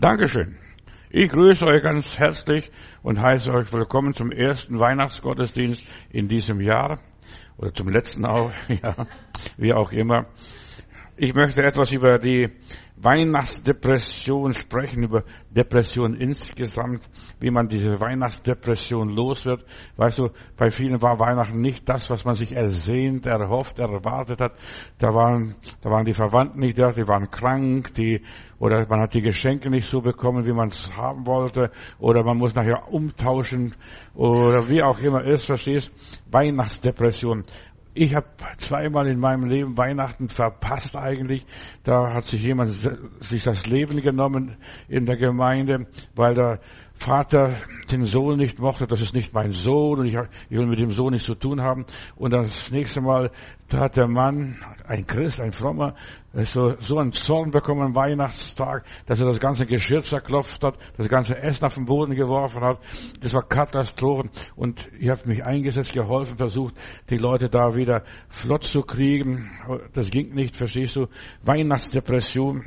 Dankeschön. Ich grüße euch ganz herzlich und heiße euch willkommen zum ersten Weihnachtsgottesdienst in diesem Jahr oder zum letzten auch, ja, wie auch immer. Ich möchte etwas über die Weihnachtsdepression sprechen, über Depression insgesamt, wie man diese Weihnachtsdepression los wird. Weißt du, bei vielen war Weihnachten nicht das, was man sich ersehnt, erhofft, erwartet hat. Da waren, da waren die Verwandten nicht da, die waren krank, die, oder man hat die Geschenke nicht so bekommen, wie man es haben wollte, oder man muss nachher umtauschen, oder wie auch immer ist, verstehst? Weihnachtsdepression. Ich habe zweimal in meinem Leben Weihnachten verpasst eigentlich. Da hat sich jemand sich das Leben genommen in der Gemeinde, weil der Vater den Sohn nicht mochte. Das ist nicht mein Sohn und ich, will mit dem Sohn nichts zu tun haben. Und das nächste Mal hat der Mann, ein Christ, ein Frommer, so, so einen Zorn bekommen am Weihnachtstag, dass er das ganze Geschirr zerklopft hat, das ganze Essen auf den Boden geworfen hat. Das war Katastrophen. Und ich habe mich eingesetzt, geholfen, versucht, die Leute da wieder flott zu kriegen. Das ging nicht, verstehst du? Weihnachtsdepression.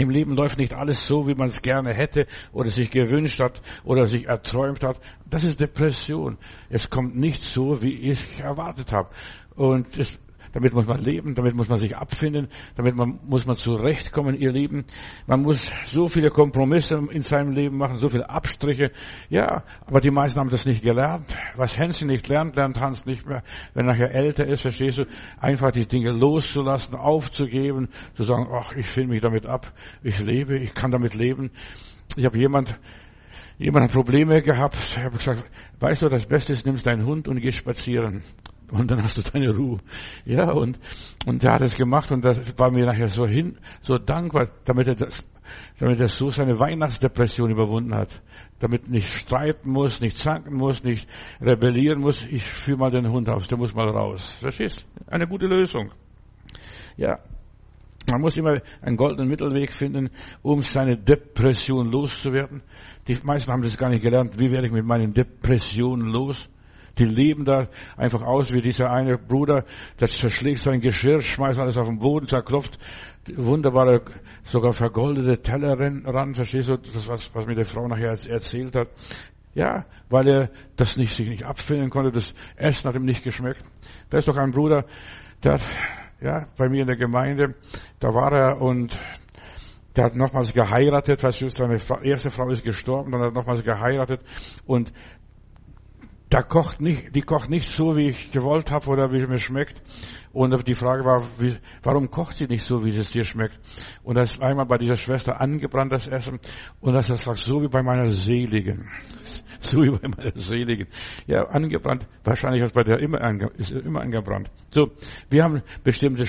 Im Leben läuft nicht alles so, wie man es gerne hätte oder sich gewünscht hat oder sich erträumt hat. Das ist Depression. Es kommt nicht so, wie ich erwartet habe. Und es damit muss man leben, damit muss man sich abfinden, damit man, muss man zurechtkommen, ihr Lieben. Man muss so viele Kompromisse in seinem Leben machen, so viele Abstriche. Ja, aber die meisten haben das nicht gelernt. Was Hänschen nicht lernt, lernt Hans nicht mehr. Wenn er nachher älter ist, verstehst du, einfach die Dinge loszulassen, aufzugeben, zu sagen, ach, ich finde mich damit ab, ich lebe, ich kann damit leben. Ich habe jemand, jemand hat Probleme gehabt. Ich habe gesagt, weißt du, das Beste ist, nimmst deinen Hund und gehst spazieren und dann hast du deine Ruhe. Ja, und, und der hat es gemacht und das war mir nachher so hin, so dankbar, damit er das, damit er so seine Weihnachtsdepression überwunden hat. Damit nicht streiten muss, nicht zanken muss, nicht rebellieren muss. Ich führe mal den Hund aus, der muss mal raus. Verstehst? Eine gute Lösung. Ja. Man muss immer einen goldenen Mittelweg finden, um seine Depression loszuwerden. Die meisten haben das gar nicht gelernt. Wie werde ich mit meinen Depressionen los? Die leben da einfach aus wie dieser eine Bruder, der zerschlägt sein Geschirr, schmeißt alles auf den Boden, zerklopft wunderbare, sogar vergoldete Teller ran, verstehst du, das was, was mir die Frau nachher erzählt hat. Ja, weil er das nicht, sich nicht abfinden konnte, das Essen hat ihm nicht geschmeckt. Da ist doch ein Bruder, der hat, ja, bei mir in der Gemeinde, da war er und der hat nochmals geheiratet, weißt du, seine erste Frau ist gestorben, dann hat er nochmals geheiratet und da kocht nicht, die kocht nicht so, wie ich gewollt habe oder wie es mir schmeckt. Und die Frage war, wie, warum kocht sie nicht so, wie es dir schmeckt? Und das ist einmal bei dieser Schwester angebrannt, das Essen. Und das sagt, so wie bei meiner Seligen. So wie bei meiner Seligen. Ja, angebrannt. Wahrscheinlich ist bei der immer, ist immer angebrannt. So, wir haben bestimmte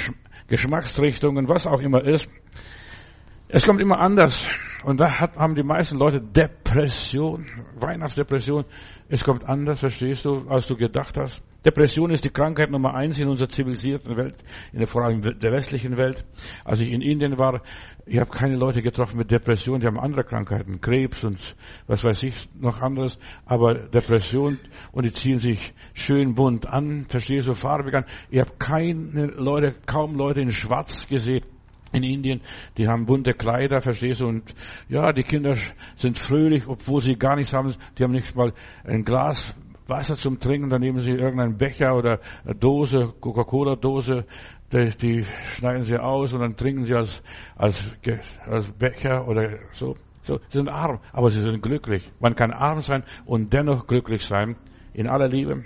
Geschmacksrichtungen, was auch immer ist. Es kommt immer anders. Und da hat, haben die meisten Leute Depression, Weihnachtsdepression. Es kommt anders, verstehst du, als du gedacht hast. Depression ist die Krankheit Nummer eins in unserer zivilisierten Welt, in der, vor allem der westlichen Welt. Als ich in Indien war, ich habe keine Leute getroffen mit Depression, die haben andere Krankheiten, Krebs und was weiß ich noch anderes, aber Depression und die ziehen sich schön bunt an, verstehst du, farbig an. Ich habe keine Leute, kaum Leute in Schwarz gesehen in Indien, die haben bunte Kleider, verstehst du, und ja, die Kinder sind fröhlich, obwohl sie gar nichts haben, die haben nicht mal ein Glas Wasser zum Trinken, dann nehmen sie irgendeinen Becher oder Dose, Coca-Cola-Dose, die, die, schneiden sie aus und dann trinken sie als, als, als Becher oder so. So, sie sind arm, aber sie sind glücklich. Man kann arm sein und dennoch glücklich sein, in aller Liebe.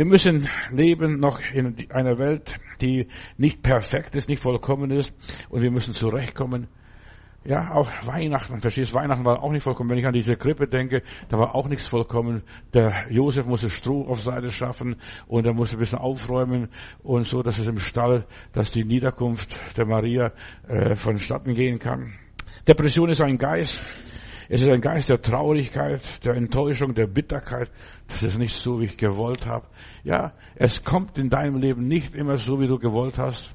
Wir müssen leben noch in einer Welt, die nicht perfekt ist, nicht vollkommen ist und wir müssen zurechtkommen. Ja, auch Weihnachten, verstehst, Weihnachten war auch nicht vollkommen. Wenn ich an diese Krippe denke, da war auch nichts vollkommen. Der Josef musste Stroh auf Seite schaffen und er musste ein bisschen aufräumen und so, dass es im Stall, dass die Niederkunft der Maria äh, vonstatten gehen kann. Depression ist ein Geist. Es ist ein Geist der Traurigkeit, der Enttäuschung, der Bitterkeit. Das ist nicht so, wie ich gewollt habe. Ja, es kommt in deinem Leben nicht immer so, wie du gewollt hast.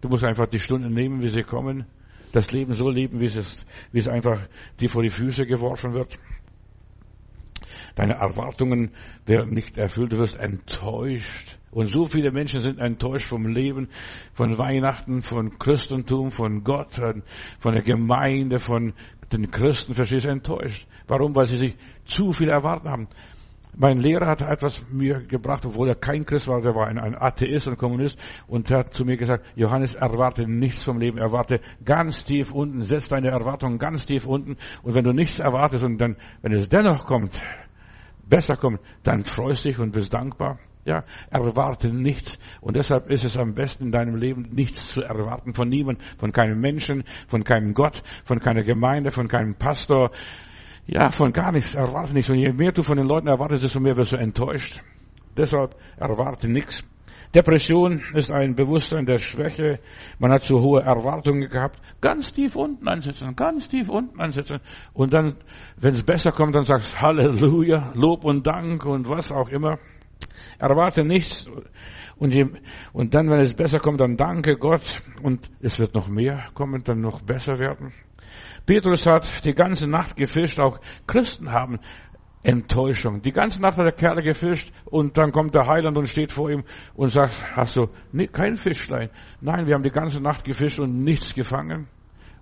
Du musst einfach die Stunden nehmen, wie sie kommen. Das Leben so leben, wie es, wie es einfach dir vor die Füße geworfen wird. Deine Erwartungen werden nicht erfüllt. Du wirst enttäuscht. Und so viele Menschen sind enttäuscht vom Leben, von Weihnachten, von Christentum, von Gott, von der Gemeinde, von den Christen, verstehst du, enttäuscht. Warum? Weil sie sich zu viel erwartet haben. Mein Lehrer hat etwas mir gebracht, obwohl er kein Christ war, der war ein, ein Atheist und Kommunist und hat zu mir gesagt, Johannes, erwarte nichts vom Leben, erwarte ganz tief unten, setz deine Erwartungen ganz tief unten und wenn du nichts erwartest und dann, wenn es dennoch kommt, besser kommt, dann freust dich und bist dankbar. Ja, erwarte nichts. Und deshalb ist es am besten in deinem Leben nichts zu erwarten von niemandem, von keinem Menschen, von keinem Gott, von keiner Gemeinde, von keinem Pastor. Ja, von gar nichts. Erwarte nichts. Und je mehr du von den Leuten erwartest, desto mehr wirst du enttäuscht. Deshalb erwarte nichts. Depression ist ein Bewusstsein der Schwäche. Man hat zu hohe Erwartungen gehabt. Ganz tief unten ansetzen, ganz tief unten ansetzen. Und dann, wenn es besser kommt, dann sagst Halleluja, Lob und Dank und was auch immer. Erwarte nichts. Und, je, und dann, wenn es besser kommt, dann danke Gott. Und es wird noch mehr kommen, dann noch besser werden. Petrus hat die ganze Nacht gefischt, auch Christen haben Enttäuschung. Die ganze Nacht hat der Kerl gefischt und dann kommt der Heiland und steht vor ihm und sagt, hast du kein Fischlein? Nein, wir haben die ganze Nacht gefischt und nichts gefangen.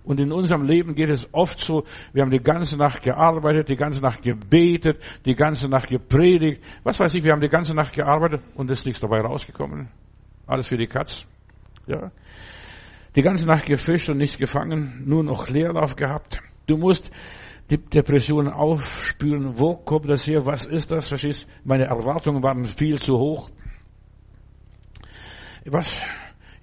Und in unserem Leben geht es oft so, wir haben die ganze Nacht gearbeitet, die ganze Nacht gebetet, die ganze Nacht gepredigt. Was weiß ich, wir haben die ganze Nacht gearbeitet und ist nichts dabei rausgekommen. Alles für die Katz. Ja. Die ganze Nacht gefischt und nichts gefangen, nur noch Leerlauf gehabt. Du musst die Depression aufspüren. Wo kommt das her? Was ist das? Verstehst? Meine Erwartungen waren viel zu hoch. Was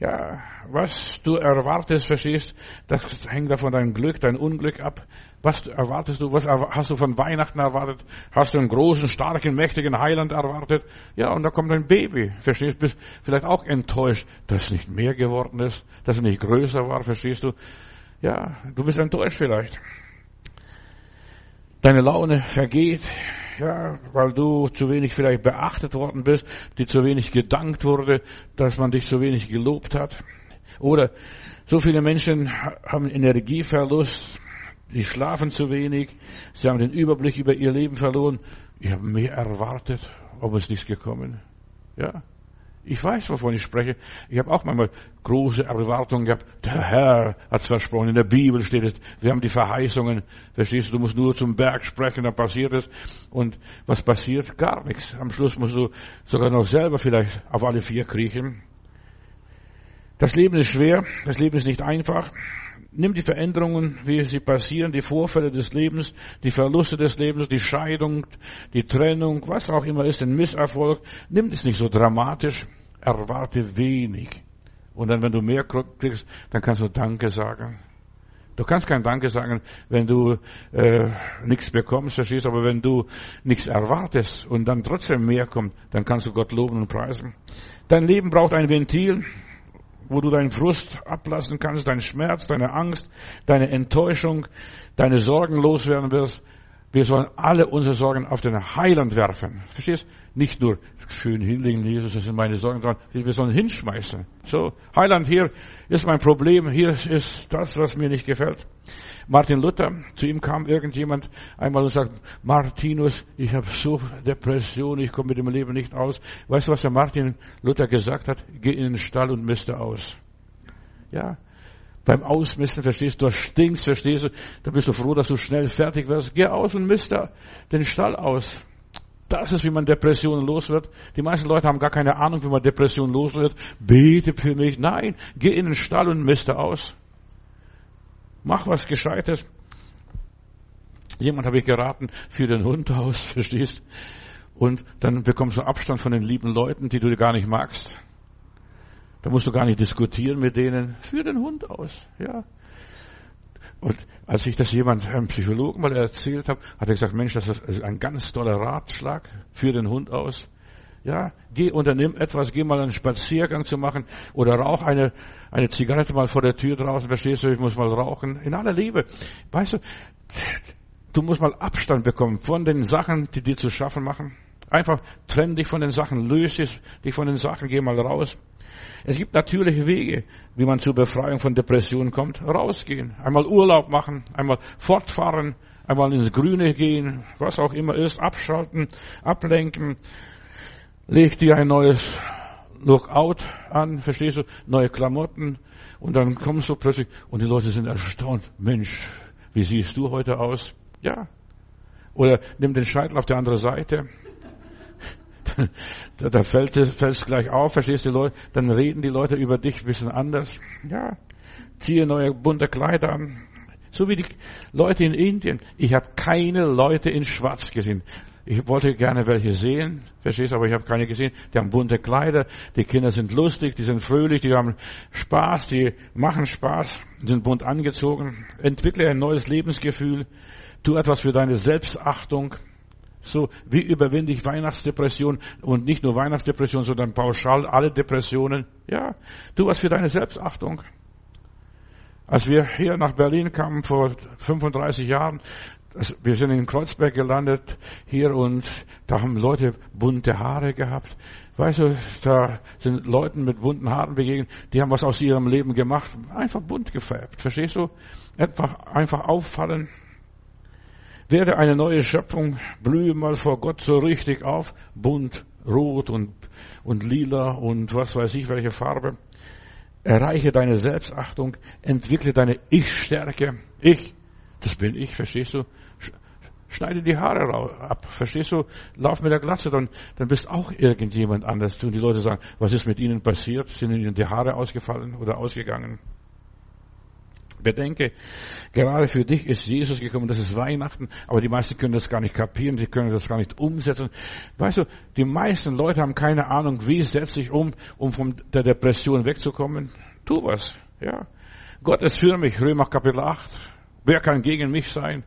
ja, was du erwartest, verstehst, das hängt davon dein Glück, dein Unglück ab. Was erwartest du? Was hast du von Weihnachten erwartet? Hast du einen großen, starken, mächtigen Heiland erwartet? Ja, und da kommt ein Baby, verstehst? Bist vielleicht auch enttäuscht, dass es nicht mehr geworden ist, dass es nicht größer war, verstehst du? Ja, du bist enttäuscht vielleicht. Deine Laune vergeht, ja, weil du zu wenig vielleicht beachtet worden bist, die zu wenig gedankt wurde, dass man dich zu wenig gelobt hat. Oder so viele Menschen haben Energieverlust, die schlafen zu wenig, sie haben den Überblick über ihr Leben verloren. Ich habe mehr erwartet, aber es ist nichts gekommen. Ja, ich weiß, wovon ich spreche. Ich habe auch manchmal große Erwartungen gehabt. Der Herr hat es versprochen. In der Bibel steht es. Wir haben die Verheißungen. Verstehst du? Du musst nur zum Berg sprechen, dann passiert es. Und was passiert? Gar nichts. Am Schluss musst du sogar noch selber vielleicht auf alle vier kriechen. Das Leben ist schwer. Das Leben ist nicht einfach. Nimm die Veränderungen, wie sie passieren, die Vorfälle des Lebens, die Verluste des Lebens, die Scheidung, die Trennung, was auch immer ist, den Misserfolg. Nimm es nicht so dramatisch erwarte wenig. Und dann, wenn du mehr kriegst, dann kannst du Danke sagen. Du kannst kein Danke sagen, wenn du äh, nichts bekommst, verstehst aber wenn du nichts erwartest und dann trotzdem mehr kommt, dann kannst du Gott loben und preisen. Dein Leben braucht ein Ventil, wo du deinen Frust ablassen kannst, deinen Schmerz, deine Angst, deine Enttäuschung, deine Sorgen loswerden wirst. Wir sollen alle unsere Sorgen auf den Heiland werfen. Verstehst? Nicht nur schön hinlegen, Jesus, das sind meine Sorgen, sondern wir sollen hinschmeißen. So, Heiland, hier ist mein Problem, hier ist das, was mir nicht gefällt. Martin Luther, zu ihm kam irgendjemand einmal und sagt, Martinus, ich habe so Depression, ich komme mit dem Leben nicht aus. Weißt du, was der Martin Luther gesagt hat? Geh in den Stall und misste aus. Ja, beim Ausmisten, verstehst du, du stinkst, verstehst du, da bist du froh, dass du schnell fertig wirst. Geh aus und misste den Stall aus. Das ist, wie man Depressionen los wird. Die meisten Leute haben gar keine Ahnung, wie man Depressionen los wird. Bete für mich. Nein, geh in den Stall und miste aus. Mach was Gescheites. Jemand habe ich geraten, für den Hund aus, verstehst? Und dann bekommst du Abstand von den lieben Leuten, die du gar nicht magst. Da musst du gar nicht diskutieren mit denen. Für den Hund aus, ja. Und als ich das jemand, einem Psychologen mal erzählt habe, hat er gesagt, Mensch, das ist ein ganz toller Ratschlag für den Hund aus. Ja, geh, unternimm etwas, geh mal einen Spaziergang zu machen oder rauch eine, eine Zigarette mal vor der Tür draußen, verstehst du, ich muss mal rauchen. In aller Liebe. Weißt du, du musst mal Abstand bekommen von den Sachen, die dir zu schaffen machen. Einfach trenn dich von den Sachen, löse dich von den Sachen, geh mal raus. Es gibt natürliche Wege, wie man zur Befreiung von Depressionen kommt. Rausgehen, einmal Urlaub machen, einmal fortfahren, einmal ins Grüne gehen, was auch immer ist, abschalten, ablenken. Leg dir ein neues Lookout an, verstehst du? Neue Klamotten. Und dann kommst du plötzlich und die Leute sind erstaunt. Mensch, wie siehst du heute aus? Ja. Oder nimm den Scheitel auf der anderen Seite. da, da fällt es gleich auf, verstehst du, Leute? Dann reden die Leute über dich ein bisschen anders. Ja. Ziehe neue bunte Kleider an. So wie die Leute in Indien. Ich habe keine Leute in Schwarz gesehen. Ich wollte gerne welche sehen, verstehst, aber ich habe keine gesehen. Die haben bunte Kleider, die Kinder sind lustig, die sind fröhlich, die haben Spaß, die machen Spaß, sind bunt angezogen. Entwickle ein neues Lebensgefühl, tu etwas für deine Selbstachtung. So, wie überwinde ich Weihnachtsdepression und nicht nur Weihnachtsdepression, sondern pauschal alle Depressionen. Ja, tu was für deine Selbstachtung. Als wir hier nach Berlin kamen vor 35 Jahren, wir sind in Kreuzberg gelandet hier und da haben Leute bunte Haare gehabt. Weißt du, da sind Leuten mit bunten Haaren begegnet, die haben was aus ihrem Leben gemacht, einfach bunt gefärbt. Verstehst du? Einfach, einfach auffallen. Werde eine neue Schöpfung, blühe mal vor Gott so richtig auf, bunt, rot und, und lila und was weiß ich, welche Farbe. Erreiche deine Selbstachtung, entwickle deine Ich-Stärke. Ich, das bin ich, verstehst du? Schneide die Haare ab, verstehst du? Lauf mit der Glatze, dann, dann bist auch irgendjemand anders. Und die Leute sagen, was ist mit ihnen passiert? Sind ihnen die Haare ausgefallen oder ausgegangen? Bedenke, gerade für dich ist Jesus gekommen, das ist Weihnachten, aber die meisten können das gar nicht kapieren, die können das gar nicht umsetzen. Weißt du, die meisten Leute haben keine Ahnung, wie setze ich um, um von der Depression wegzukommen. Tu was, ja. Gott ist für mich, Römer Kapitel 8. Wer kann gegen mich sein?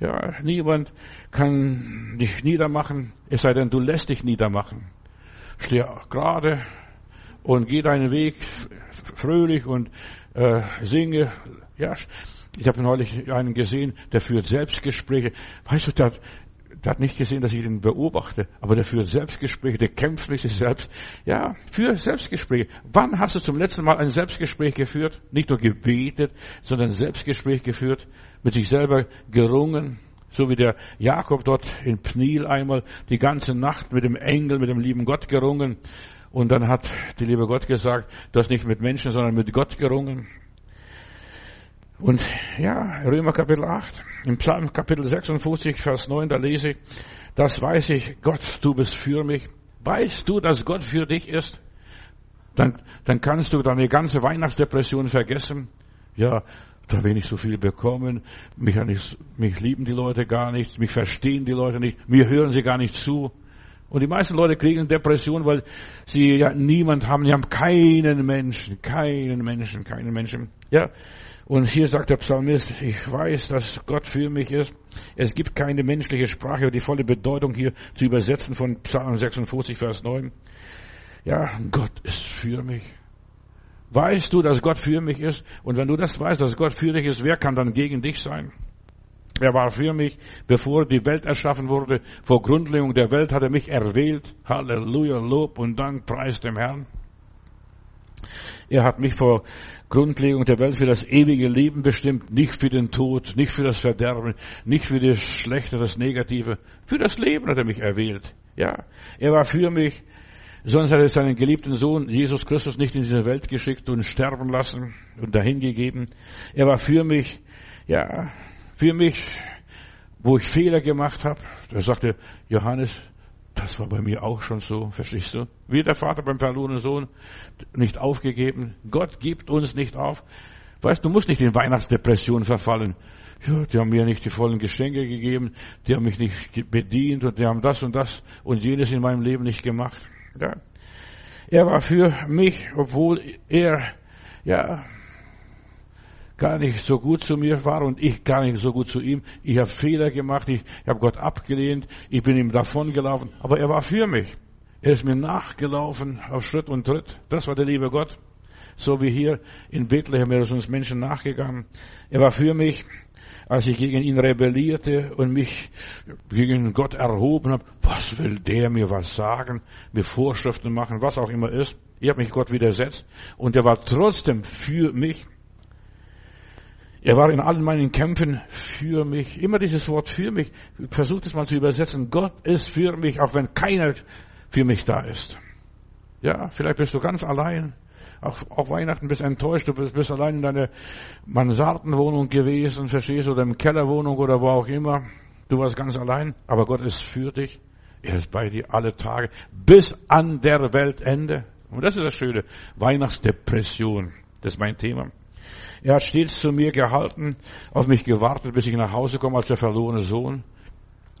Ja, niemand kann dich niedermachen, es sei denn, du lässt dich niedermachen. Steh gerade und geh deinen Weg fröhlich und äh, singe. Ja, ich habe neulich einen gesehen, der führt Selbstgespräche. Weißt du, der, der hat nicht gesehen, dass ich ihn beobachte, aber der führt Selbstgespräche, der kämpft mit sich selbst. Ja, führt Selbstgespräche. Wann hast du zum letzten Mal ein Selbstgespräch geführt? Nicht nur gebetet, sondern Selbstgespräch geführt, mit sich selber gerungen, so wie der Jakob dort in Pniel einmal die ganze Nacht mit dem Engel, mit dem lieben Gott gerungen. Und dann hat die liebe Gott gesagt, du hast nicht mit Menschen, sondern mit Gott gerungen. Und ja, Römer Kapitel 8, im Psalm Kapitel 56, Vers 9, da lese ich, das weiß ich, Gott, du bist für mich. Weißt du, dass Gott für dich ist? Dann, dann kannst du deine ganze Weihnachtsdepression vergessen. Ja, da bin ich so viel bekommen, mich, mich lieben die Leute gar nicht, mich verstehen die Leute nicht, mir hören sie gar nicht zu. Und die meisten Leute kriegen Depression, weil sie ja niemand haben, die haben keinen Menschen, keinen Menschen, keinen Menschen. Ja. Und hier sagt der Psalmist, ich weiß, dass Gott für mich ist. Es gibt keine menschliche Sprache, die volle Bedeutung hier zu übersetzen von Psalm 56, Vers 9. Ja, Gott ist für mich. Weißt du, dass Gott für mich ist? Und wenn du das weißt, dass Gott für dich ist, wer kann dann gegen dich sein? Er war für mich, bevor die Welt erschaffen wurde. Vor Grundlegung der Welt hat er mich erwählt. Halleluja, Lob und Dank, preis dem Herrn. Er hat mich vor Grundlegung der Welt für das ewige Leben bestimmt, nicht für den Tod, nicht für das Verderben, nicht für das Schlechte, das Negative. Für das Leben hat er mich erwählt. Ja, er war für mich. Sonst hat er seinen geliebten Sohn Jesus Christus nicht in diese Welt geschickt und sterben lassen und dahingegeben. Er war für mich. Ja, für mich, wo ich Fehler gemacht habe. Da sagte Johannes, das war bei mir auch schon so, verstehst du? Wie der Vater beim verlorenen Sohn, nicht aufgegeben. Gott gibt uns nicht auf. Weißt du, musst nicht in Weihnachtsdepression verfallen. Ja, die haben mir nicht die vollen Geschenke gegeben, die haben mich nicht bedient und die haben das und das und jenes in meinem Leben nicht gemacht. Ja. Er war für mich, obwohl er, ja, gar nicht so gut zu mir war und ich gar nicht so gut zu ihm. Ich habe Fehler gemacht, ich habe Gott abgelehnt, ich bin ihm davongelaufen, aber er war für mich. Er ist mir nachgelaufen auf Schritt und Tritt. Das war der liebe Gott. So wie hier in Bethlehem, er ist uns Menschen nachgegangen. Er war für mich, als ich gegen ihn rebellierte und mich gegen Gott erhoben habe. Was will der mir was sagen, mir Vorschriften machen, was auch immer ist. Ich habe mich Gott widersetzt und er war trotzdem für mich. Er war in allen meinen Kämpfen für mich. Immer dieses Wort für mich. Versucht es mal zu übersetzen. Gott ist für mich, auch wenn keiner für mich da ist. Ja, vielleicht bist du ganz allein. Auch, auch Weihnachten bist enttäuscht, du bist, bist allein in deiner Mansardenwohnung gewesen, verstehst du, oder im Kellerwohnung oder wo auch immer. Du warst ganz allein, aber Gott ist für dich. Er ist bei dir alle Tage, bis an der Weltende. Und das ist das Schöne. Weihnachtsdepression. Das ist mein Thema. Er hat stets zu mir gehalten, auf mich gewartet, bis ich nach Hause komme als der verlorene Sohn.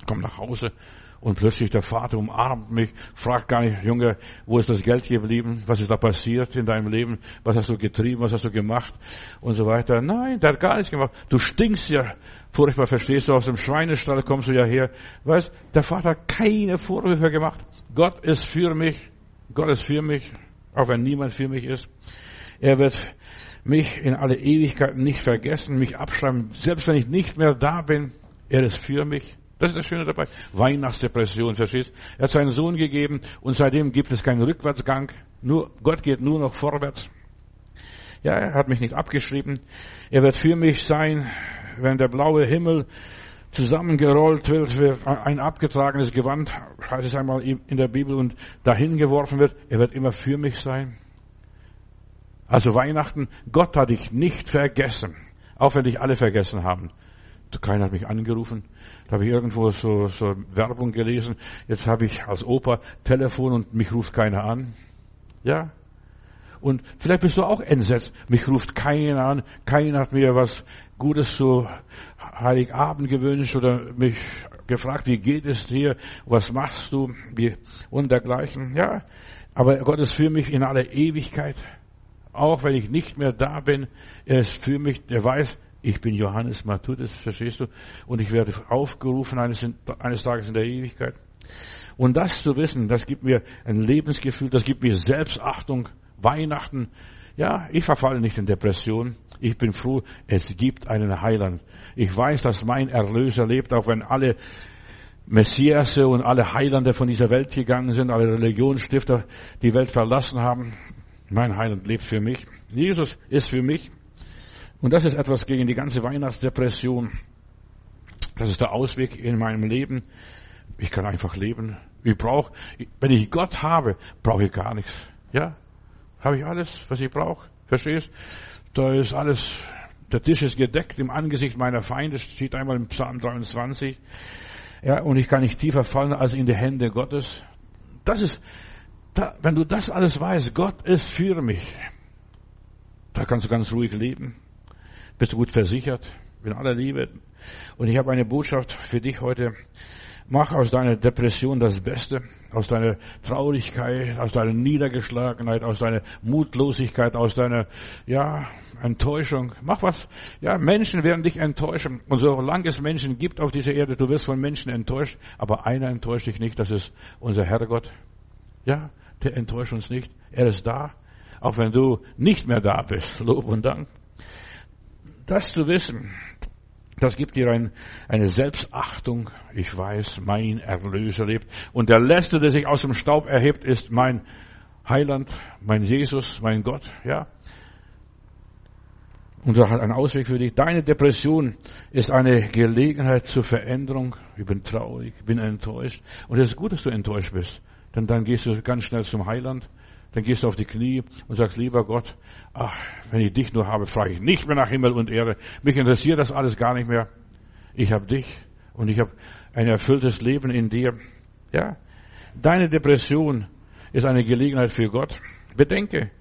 Komm nach Hause und plötzlich der Vater umarmt mich, fragt gar nicht, Junge, wo ist das Geld geblieben? Was ist da passiert in deinem Leben? Was hast du getrieben? Was hast du gemacht? Und so weiter. Nein, der hat gar nichts gemacht. Du stinkst ja furchtbar, verstehst du? Aus dem Schweinestall kommst du ja her. Weißt, der Vater hat keine Vorwürfe gemacht. Gott ist für mich. Gott ist für mich. Auch wenn niemand für mich ist. Er wird mich in alle Ewigkeiten nicht vergessen, mich abschreiben, selbst wenn ich nicht mehr da bin. Er ist für mich. Das ist das Schöne dabei. Weihnachtsdepression, verstehst? Er hat seinen Sohn gegeben und seitdem gibt es keinen Rückwärtsgang. Nur, Gott geht nur noch vorwärts. Ja, er hat mich nicht abgeschrieben. Er wird für mich sein, wenn der blaue Himmel zusammengerollt wird, ein abgetragenes Gewand, heißt es einmal in der Bibel, und dahin geworfen wird. Er wird immer für mich sein. Also Weihnachten, Gott hat dich nicht vergessen. Auch wenn dich alle vergessen haben. Keiner hat mich angerufen. Da habe ich irgendwo so, so Werbung gelesen. Jetzt habe ich als Opa Telefon und mich ruft keiner an. Ja. Und vielleicht bist du auch entsetzt. Mich ruft keiner an. Keiner hat mir was Gutes zu Heiligabend gewünscht oder mich gefragt, wie geht es dir? Was machst du? Wie, und dergleichen. Ja. Aber Gott ist für mich in aller Ewigkeit. Auch wenn ich nicht mehr da bin, er ist für mich, der weiß, ich bin Johannes Matthäus, verstehst du? Und ich werde aufgerufen eines, eines Tages in der Ewigkeit. Und das zu wissen, das gibt mir ein Lebensgefühl, das gibt mir Selbstachtung, Weihnachten. Ja, ich verfalle nicht in Depression. Ich bin froh, es gibt einen Heiland. Ich weiß, dass mein Erlöser lebt, auch wenn alle Messiasse und alle Heilande von dieser Welt gegangen sind, alle Religionsstifter die Welt verlassen haben. Mein Heiland lebt für mich. Jesus ist für mich. Und das ist etwas gegen die ganze Weihnachtsdepression. Das ist der Ausweg in meinem Leben. Ich kann einfach leben. Ich brauche, wenn ich Gott habe, brauche ich gar nichts. Ja, habe ich alles, was ich brauche. Verstehst? Da ist alles, der Tisch ist gedeckt im Angesicht meiner Feinde, steht einmal im Psalm 23. Ja, und ich kann nicht tiefer fallen als in die Hände Gottes. Das ist, da, wenn du das alles weißt, Gott ist für mich, da kannst du ganz ruhig leben. Bist du gut versichert? In aller Liebe. Und ich habe eine Botschaft für dich heute. Mach aus deiner Depression das Beste, aus deiner Traurigkeit, aus deiner Niedergeschlagenheit, aus deiner Mutlosigkeit, aus deiner, ja, Enttäuschung. Mach was. Ja, Menschen werden dich enttäuschen. Und solange es Menschen gibt auf dieser Erde, du wirst von Menschen enttäuscht, aber einer enttäuscht dich nicht, das ist unser Herrgott. Ja, der enttäuscht uns nicht. Er ist da. Auch wenn du nicht mehr da bist. Lob und Dank. Das zu wissen, das gibt dir ein, eine Selbstachtung. Ich weiß, mein Erlöser lebt. Und der Letzte, der sich aus dem Staub erhebt, ist mein Heiland, mein Jesus, mein Gott, ja. Und er hat einen Ausweg für dich. Deine Depression ist eine Gelegenheit zur Veränderung. Ich bin traurig, bin enttäuscht. Und es ist gut, dass du enttäuscht bist. Denn dann gehst du ganz schnell zum Heiland. Dann gehst du auf die Knie und sagst, lieber Gott, ach, wenn ich dich nur habe, frage ich nicht mehr nach Himmel und Erde. Mich interessiert das alles gar nicht mehr. Ich habe dich und ich habe ein erfülltes Leben in dir. Ja, deine Depression ist eine Gelegenheit für Gott. Bedenke,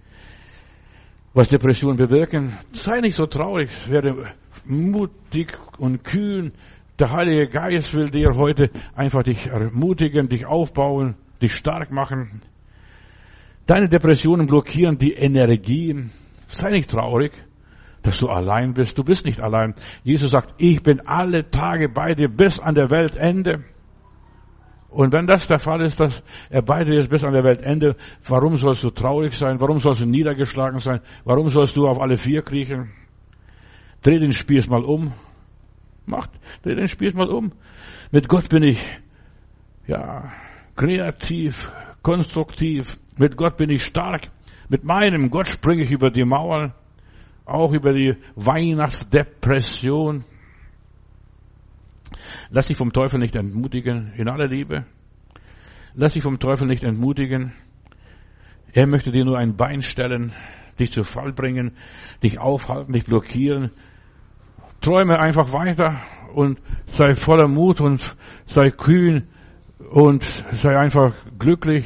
was Depressionen bewirken. Sei nicht so traurig, werde mutig und kühn. Der Heilige Geist will dir heute einfach dich ermutigen, dich aufbauen, dich stark machen. Deine Depressionen blockieren die Energien. Sei nicht traurig, dass du allein bist. Du bist nicht allein. Jesus sagt, ich bin alle Tage bei dir bis an der Weltende. Und wenn das der Fall ist, dass er bei dir ist bis an der Weltende, warum sollst du traurig sein? Warum sollst du niedergeschlagen sein? Warum sollst du auf alle vier kriechen? Dreh den Spieß mal um. Macht, dreh den Spieß mal um. Mit Gott bin ich, ja, kreativ, konstruktiv. Mit Gott bin ich stark. Mit meinem Gott springe ich über die Mauern, auch über die Weihnachtsdepression. Lass dich vom Teufel nicht entmutigen, in aller Liebe. Lass dich vom Teufel nicht entmutigen. Er möchte dir nur ein Bein stellen, dich zu Fall bringen, dich aufhalten, dich blockieren. Träume einfach weiter und sei voller Mut und sei kühn und sei einfach glücklich.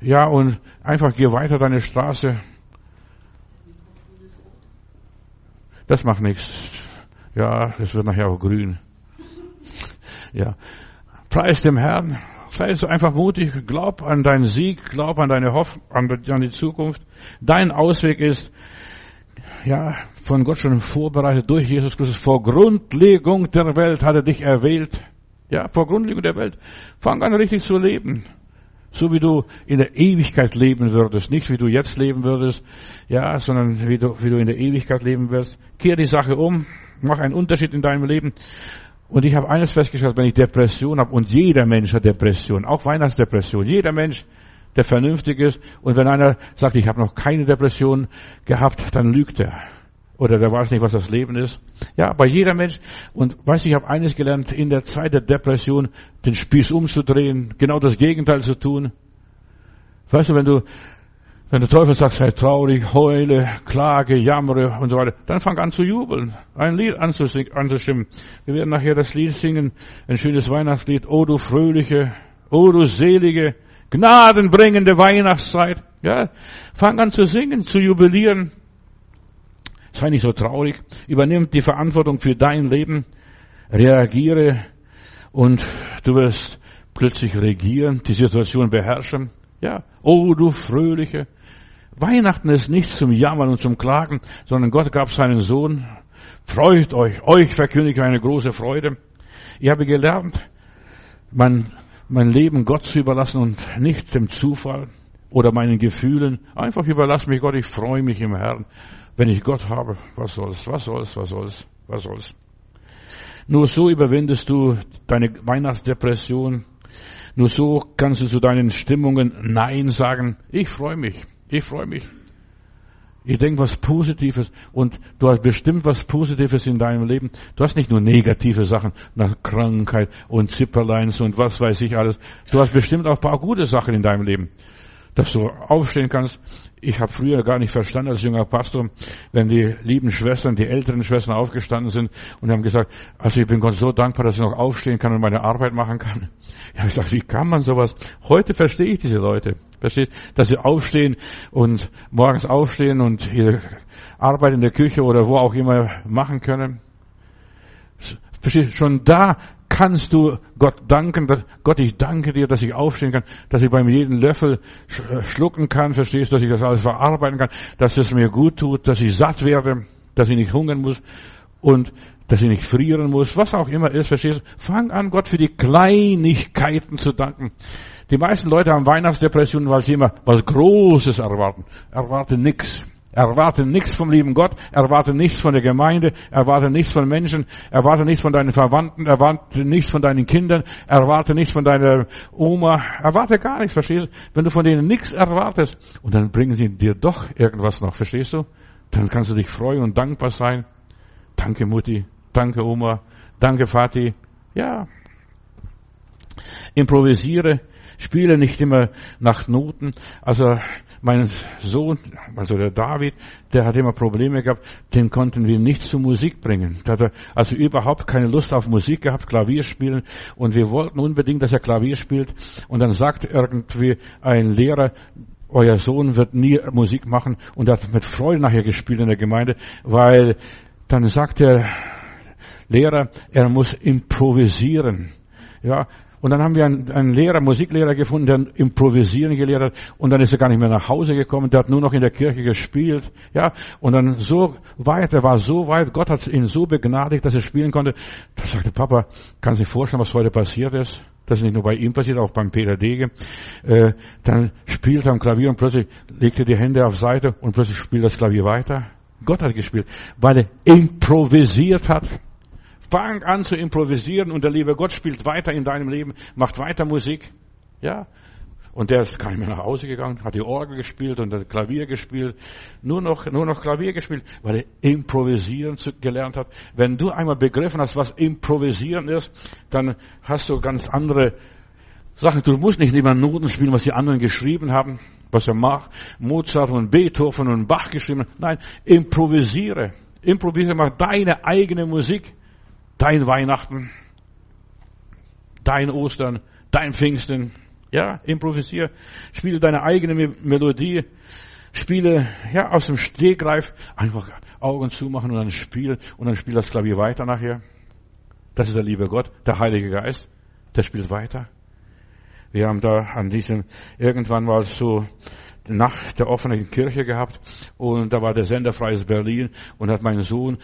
Ja, und einfach geh weiter deine Straße. Das macht nichts. Ja, es wird nachher auch grün. Ja. Preis dem Herrn. Sei so einfach mutig. Glaub an deinen Sieg. Glaub an deine Hoffnung, an die Zukunft. Dein Ausweg ist, ja, von Gott schon vorbereitet durch Jesus Christus. Vor Grundlegung der Welt hat er dich erwählt. Ja, vor Grundlegung der Welt. Fang an richtig zu leben. So wie du in der Ewigkeit leben würdest. Nicht wie du jetzt leben würdest. Ja, sondern wie du, wie du in der Ewigkeit leben wirst. Kehr die Sache um. Mach einen Unterschied in deinem Leben. Und ich habe eines festgestellt, wenn ich Depression habe, und jeder Mensch hat Depression, auch Weihnachtsdepression, jeder Mensch, der vernünftig ist, und wenn einer sagt, ich habe noch keine Depression gehabt, dann lügt er. Oder der weiß nicht, was das Leben ist. Ja, bei jeder Mensch. Und weiß ich habe eines gelernt, in der Zeit der Depression den Spieß umzudrehen, genau das Gegenteil zu tun. Weißt du, wenn du wenn der Teufel sagt, sei traurig, heule, klage, jammere und so weiter, dann fang an zu jubeln, ein Lied anzustimmen. Wir werden nachher das Lied singen, ein schönes Weihnachtslied. O du fröhliche, o du selige, gnadenbringende Weihnachtszeit. Ja, fang an zu singen, zu jubilieren. Sei nicht so traurig. Übernimm die Verantwortung für dein Leben. Reagiere und du wirst plötzlich regieren, die Situation beherrschen. Ja, oh du fröhliche, Weihnachten ist nicht zum Jammern und zum Klagen, sondern Gott gab seinen Sohn. Freut euch, euch verkündige eine große Freude. Ich habe gelernt, mein, mein Leben Gott zu überlassen und nicht dem Zufall oder meinen Gefühlen. Einfach überlass mich Gott, ich freue mich im Herrn. Wenn ich Gott habe, was soll's, was soll's, was soll's, was soll's. Nur so überwindest du deine Weihnachtsdepression. Nur so kannst du zu deinen Stimmungen Nein sagen. Ich freue mich. Ich freue mich. Ich denke was Positives und du hast bestimmt was Positives in deinem Leben. Du hast nicht nur negative Sachen nach Krankheit und Zipperleins und was weiß ich alles. Du hast bestimmt auch ein paar gute Sachen in deinem Leben dass du aufstehen kannst. Ich habe früher gar nicht verstanden als junger Pastor, wenn die lieben Schwestern, die älteren Schwestern aufgestanden sind und haben gesagt, also ich bin Gott so dankbar, dass ich noch aufstehen kann und meine Arbeit machen kann. Ja, ich sage, wie kann man sowas? Heute verstehe ich diese Leute. Versteht, dass sie aufstehen und morgens aufstehen und ihre Arbeit in der Küche oder wo auch immer machen können. Versteht, schon da kannst du Gott danken, Gott, ich danke dir, dass ich aufstehen kann, dass ich beim jeden Löffel äh, schlucken kann, verstehst, dass ich das alles verarbeiten kann, dass es mir gut tut, dass ich satt werde, dass ich nicht hungern muss und dass ich nicht frieren muss, was auch immer ist, verstehst du? Fang an, Gott für die Kleinigkeiten zu danken. Die meisten Leute haben Weihnachtsdepressionen, weil sie immer was Großes erwarten. Erwarte nichts. Erwarte nichts vom lieben Gott, erwarte nichts von der Gemeinde, erwarte nichts von Menschen, erwarte nichts von deinen Verwandten, erwarte nichts von deinen Kindern, erwarte nichts von deiner Oma, erwarte gar nichts, verstehst du? Wenn du von denen nichts erwartest und dann bringen sie dir doch irgendwas noch, verstehst du? Dann kannst du dich freuen und dankbar sein. Danke Mutti, danke Oma, danke Vati. Ja. Improvisiere, spiele nicht immer nach Noten. Also mein Sohn, also der David, der hat immer Probleme gehabt, den konnten wir nicht zur Musik bringen. Der hatte also überhaupt keine Lust auf Musik gehabt, Klavier spielen. Und wir wollten unbedingt, dass er Klavier spielt. Und dann sagt irgendwie ein Lehrer, euer Sohn wird nie Musik machen. Und er hat mit Freude nachher gespielt in der Gemeinde, weil dann sagt der Lehrer, er muss improvisieren. Ja, und dann haben wir einen, einen Lehrer, Musiklehrer gefunden, der improvisieren gelehrt hat. Und dann ist er gar nicht mehr nach Hause gekommen. Der hat nur noch in der Kirche gespielt. Ja. Und dann so weit, er war so weit, Gott hat ihn so begnadigt, dass er spielen konnte. Da sagte Papa, kann sich vorstellen, was heute passiert ist? Das ist nicht nur bei ihm passiert, auch beim Peter Dege. Äh, dann spielt er am Klavier und plötzlich legt er die Hände auf Seite und plötzlich spielt das Klavier weiter. Gott hat gespielt, weil er improvisiert hat. Fang an zu improvisieren und der liebe Gott spielt weiter in deinem Leben, macht weiter Musik. Ja. Und der ist gar nicht mehr nach Hause gegangen, hat die Orgel gespielt und das Klavier gespielt. Nur noch, nur noch Klavier gespielt, weil er improvisieren gelernt hat. Wenn du einmal begriffen hast, was improvisieren ist, dann hast du ganz andere Sachen. Du musst nicht immer Noten spielen, was die anderen geschrieben haben. was er macht. Mozart und Beethoven und Bach geschrieben hat. Nein, improvisiere. Improvisiere, mach deine eigene Musik. Dein Weihnachten, dein Ostern, dein Pfingsten. Ja, improvisiere. Spiele deine eigene Melodie. Spiele, ja, aus dem Stegreif. Einfach Augen zumachen und dann spielen. Und dann spielt das Klavier weiter nachher. Das ist der liebe Gott, der Heilige Geist. Der spielt weiter. Wir haben da an diesem, irgendwann mal so nach der offenen Kirche gehabt und da war der Sender Freies Berlin und hat mein Sohn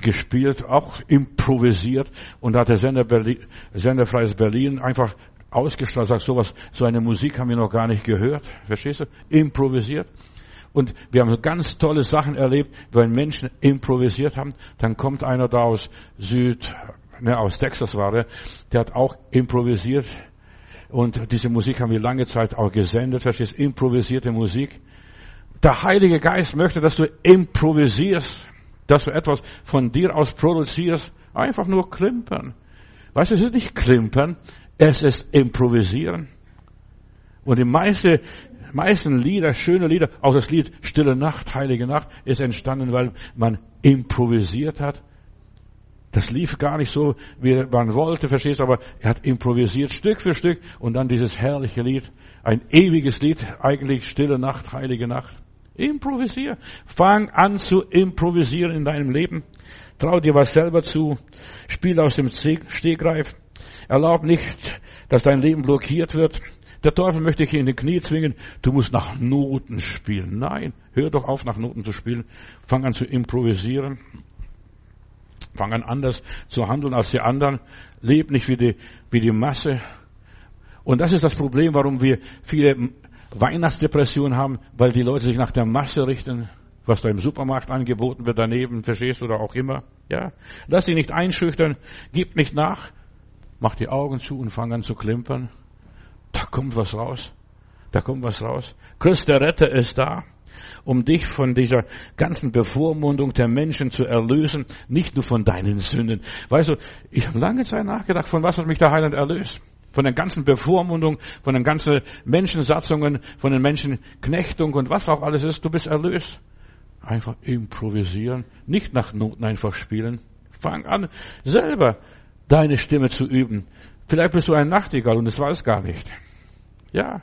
gespielt, auch improvisiert und da hat der Sender, Berlin, Sender Freies Berlin einfach ausgestrahlt, sagt sowas, so eine Musik haben wir noch gar nicht gehört, verstehst du? Improvisiert. Und wir haben ganz tolle Sachen erlebt, wenn Menschen improvisiert haben, dann kommt einer da aus Süd, ne, aus Texas war der, der hat auch improvisiert, und diese Musik haben wir lange Zeit auch gesendet, verstehst, improvisierte Musik. Der Heilige Geist möchte, dass du improvisierst, dass du etwas von dir aus produzierst, einfach nur klimpern. Weißt du, es ist nicht klimpern, es ist improvisieren. Und die meiste, meisten Lieder, schöne Lieder, auch das Lied Stille Nacht, Heilige Nacht, ist entstanden, weil man improvisiert hat. Das lief gar nicht so, wie man wollte, verstehst, aber er hat improvisiert Stück für Stück und dann dieses herrliche Lied, ein ewiges Lied, eigentlich stille Nacht, heilige Nacht. Improvisier. Fang an zu improvisieren in deinem Leben. Trau dir was selber zu. Spiel aus dem Stegreif. Erlaub nicht, dass dein Leben blockiert wird. Der Teufel möchte dich in die Knie zwingen. Du musst nach Noten spielen. Nein, hör doch auf, nach Noten zu spielen. Fang an zu improvisieren fangen anders zu handeln als die anderen, leb nicht wie die, wie die Masse. Und das ist das Problem, warum wir viele Weihnachtsdepressionen haben, weil die Leute sich nach der Masse richten, was da im Supermarkt angeboten wird daneben, verstehst du, oder auch immer. Ja, lass dich nicht einschüchtern, gib nicht nach, mach die Augen zu und fang an zu klimpern. Da kommt was raus. Da kommt was raus. Christ der Retter ist da um dich von dieser ganzen Bevormundung der Menschen zu erlösen, nicht nur von deinen Sünden. Weißt du, ich habe lange Zeit nachgedacht, von was hat mich der Heiland erlöst? Von der ganzen Bevormundung, von den ganzen Menschensatzungen, von den Menschenknechtung und was auch alles ist. Du bist erlöst. Einfach improvisieren, nicht nach Noten einfach spielen. Fang an, selber deine Stimme zu üben. Vielleicht bist du ein Nachtigall und es weiß gar nicht. Ja,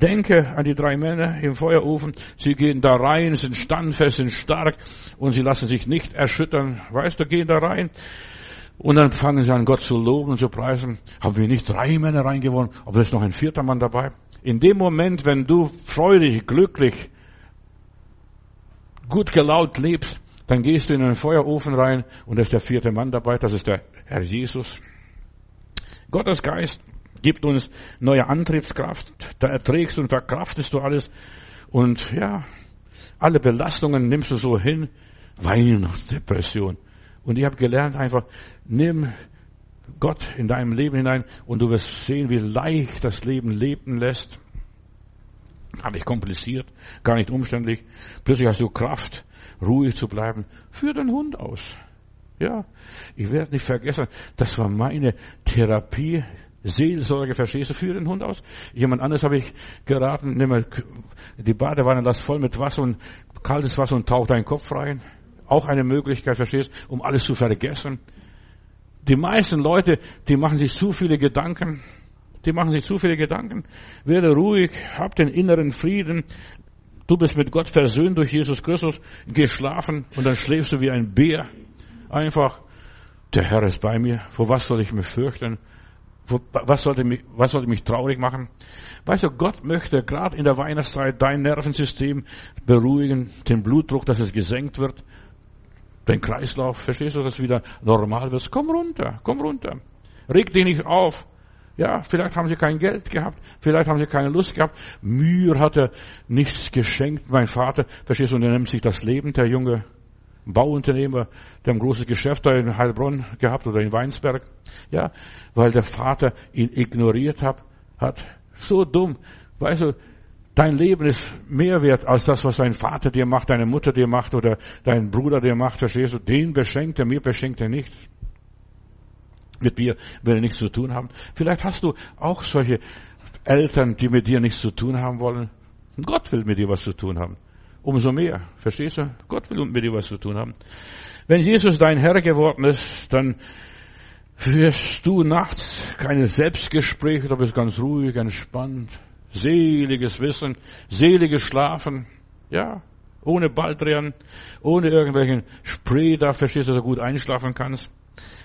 Denke an die drei Männer im Feuerofen. Sie gehen da rein, sind standfest, sind stark und sie lassen sich nicht erschüttern. Weißt du, gehen da rein. Und dann fangen sie an, Gott zu loben und zu preisen. Haben wir nicht drei Männer reingewonnen, aber ist noch ein vierter Mann dabei. In dem Moment, wenn du freudig, glücklich, gut gelaunt lebst, dann gehst du in einen Feuerofen rein und da ist der vierte Mann dabei, das ist der Herr Jesus. Gottes Geist gibt uns neue Antriebskraft. Da erträgst und verkraftest du alles. Und ja, alle Belastungen nimmst du so hin. Weihnachtsdepression. Und ich habe gelernt einfach, nimm Gott in deinem Leben hinein und du wirst sehen, wie leicht das Leben leben lässt. Gar nicht kompliziert, gar nicht umständlich. Plötzlich hast du Kraft, ruhig zu bleiben. Führ den Hund aus. Ja, ich werde nicht vergessen, das war meine Therapie Seelsorge, verstehst du, führe den Hund aus. Jemand anderes habe ich geraten, nimm mal die Badewanne, lass voll mit Wasser und kaltes Wasser und tauch deinen Kopf rein. Auch eine Möglichkeit, verstehst um alles zu vergessen. Die meisten Leute, die machen sich zu viele Gedanken. Die machen sich zu viele Gedanken. Werde ruhig, hab den inneren Frieden. Du bist mit Gott versöhnt durch Jesus Christus. Geh schlafen und dann schläfst du wie ein Bär. Einfach, der Herr ist bei mir. Vor was soll ich mich fürchten? Was sollte, mich, was sollte mich traurig machen? Weißt du, Gott möchte gerade in der Weihnachtszeit dein Nervensystem beruhigen, den Blutdruck, dass es gesenkt wird, den Kreislauf, verstehst du, dass es wieder normal wird. Komm runter, komm runter. Reg dich nicht auf. Ja, vielleicht haben sie kein Geld gehabt, vielleicht haben sie keine Lust gehabt. Mühe hat er nichts geschenkt, mein Vater, verstehst du, und er nimmt sich das Leben, der junge Bauunternehmer, der ein großes Geschäft da in Heilbronn gehabt oder in Weinsberg. Ja, weil der Vater ihn ignoriert hat, hat. So dumm. Weißt du, dein Leben ist mehr wert als das, was dein Vater dir macht, deine Mutter dir macht oder dein Bruder dir macht. Verstehst du? Den beschenkt er, mir beschenkt er nicht. Mit mir will er nichts zu tun haben. Vielleicht hast du auch solche Eltern, die mit dir nichts zu tun haben wollen. Gott will mit dir was zu tun haben. Umso mehr. Verstehst du? Gott will mit dir was zu tun haben. Wenn Jesus dein Herr geworden ist, dann führst du nachts keine Selbstgespräche, du bist ganz ruhig, entspannt, seliges Wissen, seliges Schlafen, ja, ohne Baldrian, ohne irgendwelchen Spray, da verstehst du, dass du gut einschlafen kannst.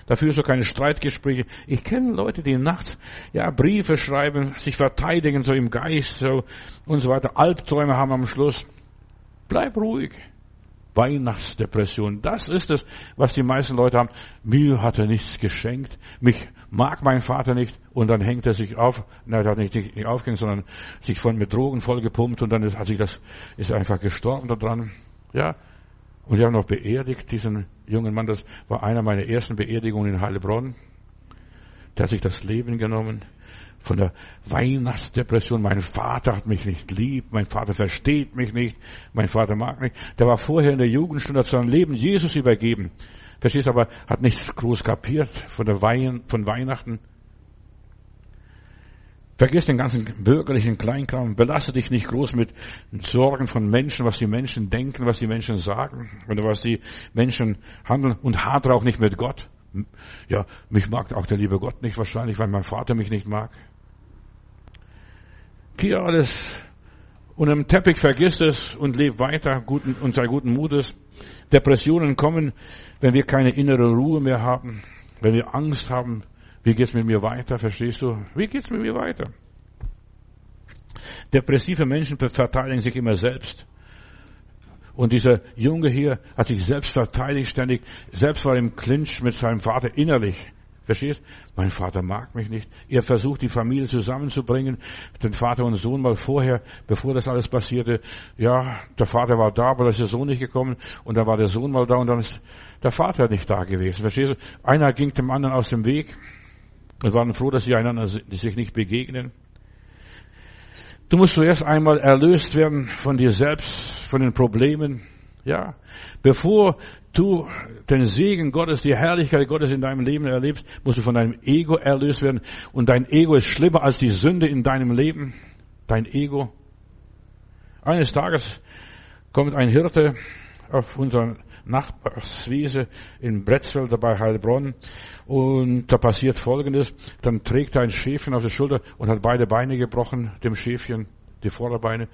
Dafür so keine Streitgespräche. Ich kenne Leute, die nachts ja Briefe schreiben, sich verteidigen so im Geist so und so weiter. Albträume haben am Schluss. Bleib ruhig. Weihnachtsdepression. Das ist es, was die meisten Leute haben. Mir hat er nichts geschenkt. Mich mag mein Vater nicht. Und dann hängt er sich auf. Nein, er hat nicht, nicht aufgehängt, sondern sich von mit Drogen vollgepumpt und dann ist, hat sich das, ist einfach gestorben daran. Ja. Und wir haben noch beerdigt, diesen jungen Mann. Das war einer meiner ersten Beerdigungen in Heilbronn. Der hat sich das Leben genommen von der Weihnachtsdepression. Mein Vater hat mich nicht lieb, mein Vater versteht mich nicht, mein Vater mag mich. Der war vorher in der Jugendstunde, hat sein Leben Jesus übergeben. Verstehst aber, hat nichts groß kapiert von der Wein, von Weihnachten. Vergiss den ganzen bürgerlichen Kleinkram. Belasse dich nicht groß mit Sorgen von Menschen, was die Menschen denken, was die Menschen sagen, oder was die Menschen handeln und hadere auch nicht mit Gott. Ja, mich mag auch der liebe Gott nicht wahrscheinlich, weil mein Vater mich nicht mag. Hier alles unter dem Teppich, vergiss es und leb weiter guten, und sei guten Mutes. Depressionen kommen, wenn wir keine innere Ruhe mehr haben, wenn wir Angst haben. Wie geht's mit mir weiter? Verstehst du? Wie geht's mit mir weiter? Depressive Menschen verteidigen sich immer selbst. Und dieser Junge hier hat sich selbst verteidigt ständig. Selbst war im Clinch mit seinem Vater innerlich. Verstehst? Mein Vater mag mich nicht. Er versucht, die Familie zusammenzubringen. Den Vater und Sohn mal vorher, bevor das alles passierte. Ja, der Vater war da, aber da ist der Sohn nicht gekommen. Und dann war der Sohn mal da und dann ist der Vater nicht da gewesen. Verstehst du? Einer ging dem anderen aus dem Weg. Wir waren froh, dass sie einander sich nicht begegnen. Du musst zuerst einmal erlöst werden von dir selbst, von den Problemen. Ja, bevor du den Segen Gottes, die Herrlichkeit Gottes in deinem Leben erlebst, musst du von deinem Ego erlöst werden. Und dein Ego ist schlimmer als die Sünde in deinem Leben. Dein Ego. Eines Tages kommt ein Hirte auf unserer Nachbarswiese in Bretzfeld bei Heilbronn und da passiert Folgendes. Dann trägt er ein Schäfchen auf der Schulter und hat beide Beine gebrochen, dem Schäfchen, die Vorderbeine.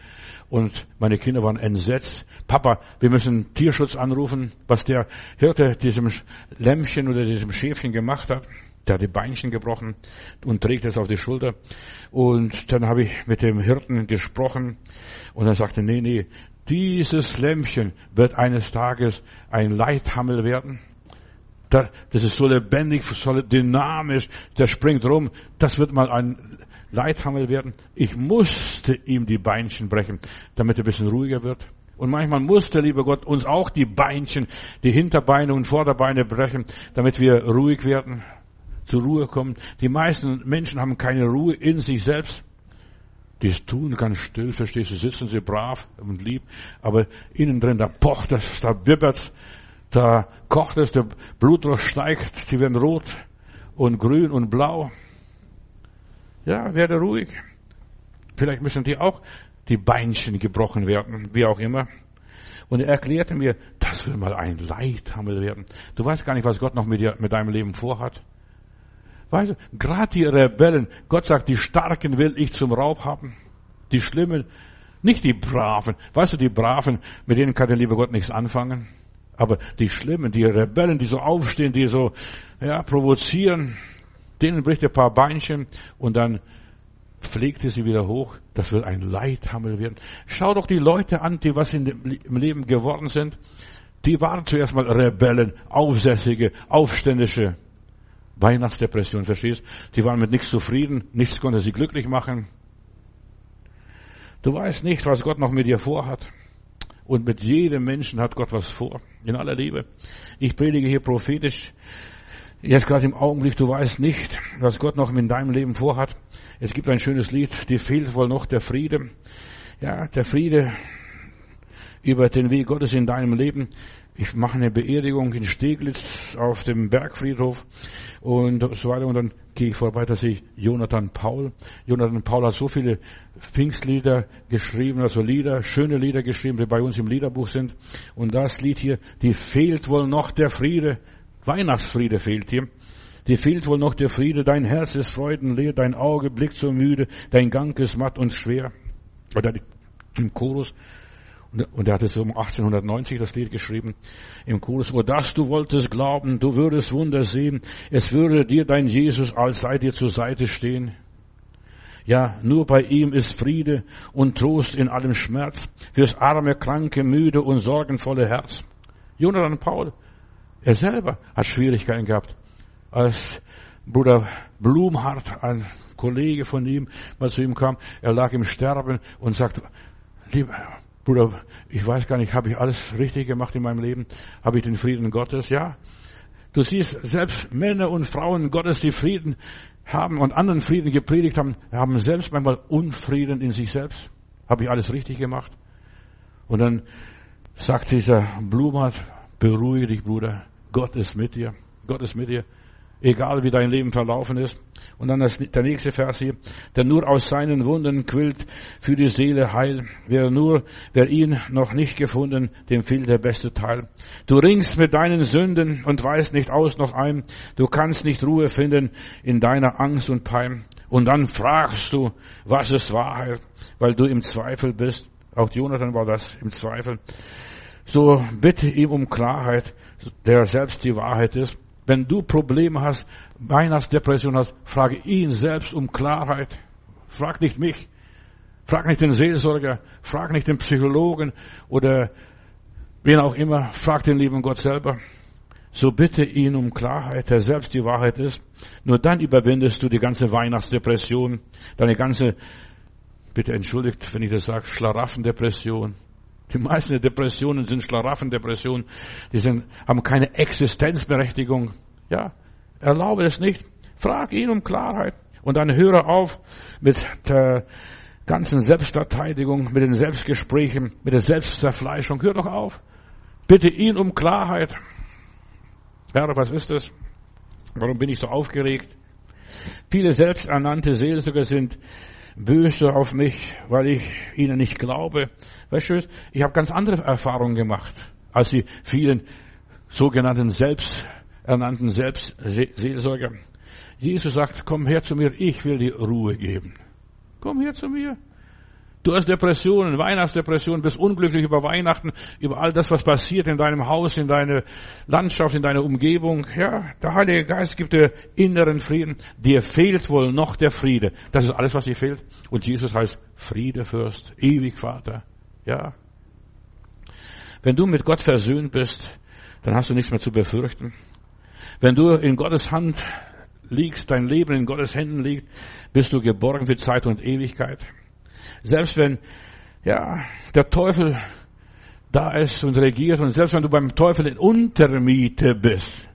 Und meine Kinder waren entsetzt. Papa, wir müssen Tierschutz anrufen, was der Hirte diesem Lämmchen oder diesem Schäfchen gemacht hat. Der hat die Beinchen gebrochen und trägt es auf die Schulter. Und dann habe ich mit dem Hirten gesprochen und er sagte, nee, nee, dieses Lämmchen wird eines Tages ein Leithammel werden. Das ist so lebendig, so dynamisch, der springt rum. Das wird mal ein Leithammel werden. Ich musste ihm die Beinchen brechen, damit er ein bisschen ruhiger wird. Und manchmal muss der liebe Gott uns auch die Beinchen, die Hinterbeine und Vorderbeine brechen, damit wir ruhig werden, zur Ruhe kommen. Die meisten Menschen haben keine Ruhe in sich selbst. Die tun ganz still, verstehst du, sitzen sie brav und lieb, aber innen drin, da pocht es, da wippert da kocht es, der Blutdruck steigt, die werden rot und grün und blau. Ja, werde ruhig. Vielleicht müssen die auch die Beinchen gebrochen werden, wie auch immer. Und er erklärte mir, das will mal ein Leithammel werden. Du weißt gar nicht, was Gott noch mit, dir, mit deinem Leben vorhat. Weißt du, gerade die Rebellen, Gott sagt, die Starken will ich zum Raub haben. Die Schlimmen, nicht die Braven. Weißt du, die Braven, mit denen kann der liebe Gott nichts anfangen. Aber die Schlimmen, die Rebellen, die so aufstehen, die so, ja, provozieren, denen bricht ein paar Beinchen und dann pflegt er sie wieder hoch. Das wird ein Leithammel werden. Schau doch die Leute an, die was in dem, im Leben geworden sind. Die waren zuerst mal Rebellen, Aufsässige, Aufständische. Weihnachtsdepression, verstehst? Die waren mit nichts zufrieden, nichts konnte sie glücklich machen. Du weißt nicht, was Gott noch mit dir vorhat. Und mit jedem Menschen hat Gott was vor. In aller Liebe. Ich predige hier prophetisch. Jetzt gerade im Augenblick, du weißt nicht, was Gott noch in deinem Leben vorhat. Es gibt ein schönes Lied, dir fehlt wohl noch der Friede. Ja, der Friede über den Weg Gottes in deinem Leben. ich mache eine Beerdigung in Steglitz auf dem Bergfriedhof und so weiter. Und dann gehe ich vorbei, da sehe ich Jonathan Paul. Jonathan Paul hat so viele Pfingstlieder geschrieben, also Lieder, schöne Lieder geschrieben, die bei uns im Liederbuch sind. Und das Lied hier, die fehlt wohl noch der Friede. Weihnachtsfriede fehlt hier. Dir fehlt wohl noch der Friede, dein Herz ist freudenleer, dein Auge blickt so müde, dein Gang ist matt und schwer. Oder im Chorus, und er hat es um 1890 das Lied geschrieben, im Chorus, oh, dass du wolltest glauben, du würdest Wunder sehen, es würde dir dein Jesus als sei dir zur Seite stehen. Ja, nur bei ihm ist Friede und Trost in allem Schmerz, fürs arme, kranke, müde und sorgenvolle Herz. Jonathan Paul, er selber hat Schwierigkeiten gehabt. Als Bruder Blumhardt, ein Kollege von ihm, mal zu ihm kam, er lag im Sterben und sagt, lieber Bruder, ich weiß gar nicht, habe ich alles richtig gemacht in meinem Leben? Habe ich den Frieden Gottes? Ja. Du siehst, selbst Männer und Frauen Gottes, die Frieden haben und anderen Frieden gepredigt haben, haben selbst manchmal Unfrieden in sich selbst. Habe ich alles richtig gemacht? Und dann sagt dieser Blumhardt, beruhige dich, Bruder. Gott ist mit dir. Gott ist mit dir egal wie dein Leben verlaufen ist. Und dann das, der nächste Vers hier, der nur aus seinen Wunden quillt für die Seele heil. Wer nur, wer ihn noch nicht gefunden, dem fehlt der beste Teil. Du ringst mit deinen Sünden und weißt nicht aus noch ein. Du kannst nicht Ruhe finden in deiner Angst und Pein. Und dann fragst du, was ist Wahrheit, weil du im Zweifel bist. Auch Jonathan war das im Zweifel. So bitte ihm um Klarheit, der selbst die Wahrheit ist. Wenn du Probleme hast, Weihnachtsdepression hast, frage ihn selbst um Klarheit. Frag nicht mich. Frag nicht den Seelsorger. Frag nicht den Psychologen oder wen auch immer. Frag den lieben Gott selber. So bitte ihn um Klarheit, der selbst die Wahrheit ist. Nur dann überwindest du die ganze Weihnachtsdepression, deine ganze, bitte entschuldigt, wenn ich das sage, Schlaraffendepression. Die meisten Depressionen sind Schlaraffendepressionen. Die sind, haben keine Existenzberechtigung. Ja, erlaube es nicht. Frag ihn um Klarheit. Und dann höre auf mit der ganzen Selbstverteidigung, mit den Selbstgesprächen, mit der Selbstzerfleischung. Hör doch auf. Bitte ihn um Klarheit. Herr, was ist das? Warum bin ich so aufgeregt? Viele selbsternannte Seelsorger sind böse auf mich, weil ich ihnen nicht glaube. Weißt du, ich habe ganz andere Erfahrungen gemacht als die vielen sogenannten selbsternannten Selbstseelsorger. Jesus sagt, komm her zu mir, ich will dir Ruhe geben. Komm her zu mir. Du hast Depressionen, Weihnachtsdepressionen, bist unglücklich über Weihnachten, über all das, was passiert in deinem Haus, in deiner Landschaft, in deiner Umgebung. Ja, der Heilige Geist gibt dir inneren Frieden. Dir fehlt wohl noch der Friede. Das ist alles, was dir fehlt. Und Jesus heißt Friedefürst, ewig Vater. Ja. Wenn du mit Gott versöhnt bist, dann hast du nichts mehr zu befürchten. Wenn du in Gottes Hand liegst, dein Leben in Gottes Händen liegt, bist du geborgen für Zeit und Ewigkeit. Selbst wenn, ja, der Teufel da ist und regiert und selbst wenn du beim Teufel in Untermiete bist,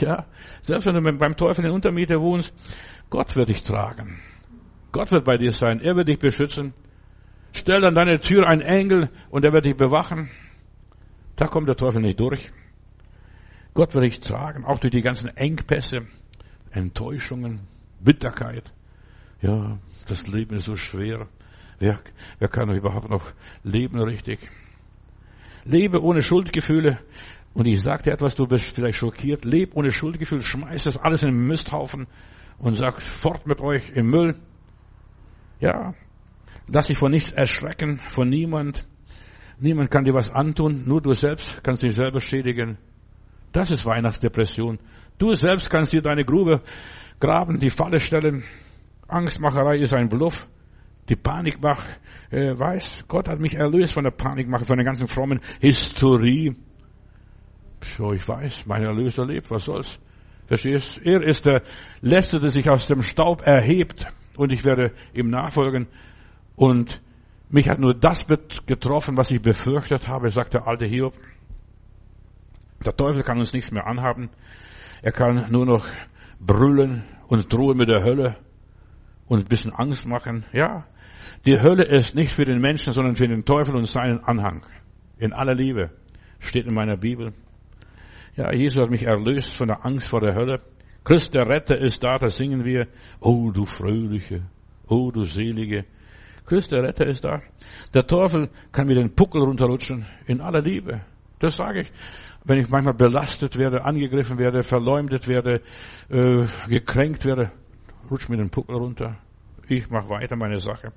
ja, selbst wenn du beim Teufel in Untermiete wohnst, Gott wird dich tragen. Gott wird bei dir sein. Er wird dich beschützen. Stell an deine Tür einen Engel und er wird dich bewachen. Da kommt der Teufel nicht durch. Gott wird dich tragen, auch durch die ganzen Engpässe, Enttäuschungen, Bitterkeit. Ja, das Leben ist so schwer. Wer, wer kann überhaupt noch leben richtig? Lebe ohne Schuldgefühle. Und ich sagte etwas, du bist vielleicht schockiert. Leb ohne Schuldgefühle, schmeiß das alles in den Misthaufen und sag fort mit euch im Müll. Ja, lass dich von nichts erschrecken, von niemand. Niemand kann dir was antun, nur du selbst kannst dich selber schädigen. Das ist Weihnachtsdepression. Du selbst kannst dir deine Grube graben, die Falle stellen. Angstmacherei ist ein Bluff. Die Panikmach, äh, weiß, Gott hat mich erlöst von der Panikmache, von der ganzen frommen Historie. So, ich weiß, mein Erlöser lebt, was soll's? Verstehst? Er ist der Letzte, der sich aus dem Staub erhebt und ich werde ihm nachfolgen. Und mich hat nur das getroffen, was ich befürchtet habe, sagt der alte Hiob. Der Teufel kann uns nichts mehr anhaben. Er kann nur noch brüllen und drohen mit der Hölle und ein bisschen Angst machen. Ja, die Hölle ist nicht für den Menschen, sondern für den Teufel und seinen Anhang. In aller Liebe. Steht in meiner Bibel. Ja, Jesus hat mich erlöst von der Angst vor der Hölle. Christ der Retter ist da, da singen wir. Oh, du Fröhliche. Oh, du Selige. Christ der Retter ist da. Der Teufel kann mir den Puckel runterrutschen in aller Liebe. Das sage ich. Wenn ich manchmal belastet werde, angegriffen werde, verleumdet werde, äh, gekränkt werde, rutscht mir den Puckel runter. Ich mache weiter meine Sache.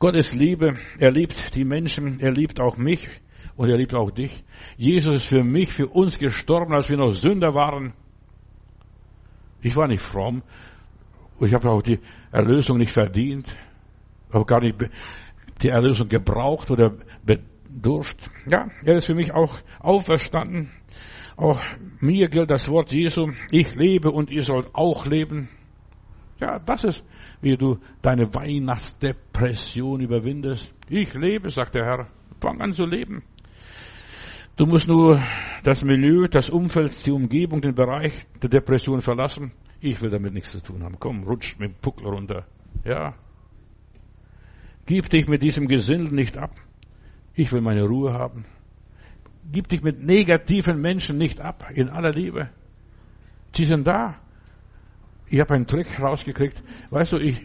Gott ist Liebe. Er liebt die Menschen. Er liebt auch mich. Und er liebt auch dich. Jesus ist für mich, für uns gestorben, als wir noch Sünder waren. Ich war nicht fromm. Ich habe auch die Erlösung nicht verdient. Habe gar nicht die Erlösung gebraucht oder bedurft. Ja, er ist für mich auch auferstanden. Auch mir gilt das Wort Jesu. Ich lebe und ihr sollt auch leben. Ja, das ist, wie du deine Weihnachtsdepression überwindest. Ich lebe, sagt der Herr. Fang an zu leben. Du musst nur das Milieu, das Umfeld, die Umgebung, den Bereich der Depression verlassen. Ich will damit nichts zu tun haben. Komm, rutsch mit dem Puckel runter. Ja. Gib dich mit diesem Gesindel nicht ab. Ich will meine Ruhe haben. Gib dich mit negativen Menschen nicht ab, in aller Liebe. Sie sind da. Ich habe einen Trick rausgekriegt. Weißt du, ich,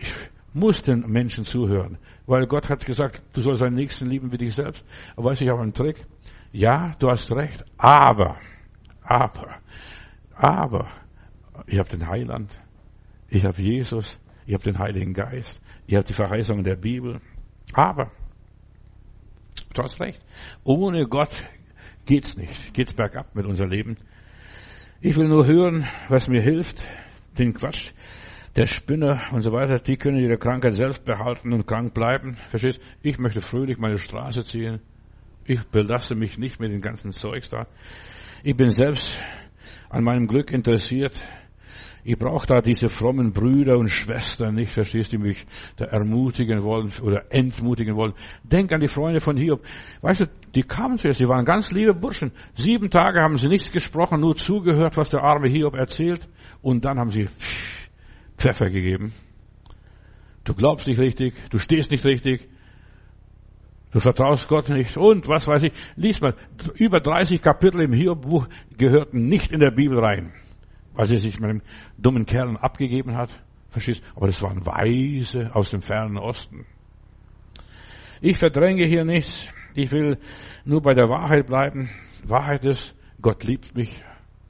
muss den Menschen zuhören, weil Gott hat gesagt, du sollst deinen Nächsten lieben wie dich selbst. Aber weißt du, ich habe einen Trick. Ja, du hast recht, aber, aber, aber, ich habe den Heiland, ich habe Jesus, ich habe den Heiligen Geist, ich habe die Verheißungen der Bibel, aber, du hast recht, ohne Gott geht's nicht, geht's bergab mit unser Leben. Ich will nur hören, was mir hilft, den Quatsch, der Spinner und so weiter, die können ihre Krankheit selbst behalten und krank bleiben. Verstehst? Ich möchte fröhlich meine Straße ziehen. Ich belasse mich nicht mit dem ganzen Zeugs da. Ich bin selbst an meinem Glück interessiert. Ich brauche da diese frommen Brüder und Schwestern nicht, verstehst du, mich da ermutigen wollen oder entmutigen wollen. Denk an die Freunde von Hiob. Weißt du, die kamen zuerst, die waren ganz liebe Burschen. Sieben Tage haben sie nichts gesprochen, nur zugehört, was der arme Hiob erzählt. Und dann haben sie Pfeffer gegeben. Du glaubst nicht richtig, du stehst nicht richtig, Du vertraust Gott nicht und was weiß ich. Lies mal, über 30 Kapitel im Hiob-Buch gehörten nicht in der Bibel rein, weil sie sich mit dem dummen Kerlen abgegeben hat. Verstehst? Aber das waren Weise aus dem fernen Osten. Ich verdränge hier nichts. Ich will nur bei der Wahrheit bleiben. Wahrheit ist, Gott liebt mich,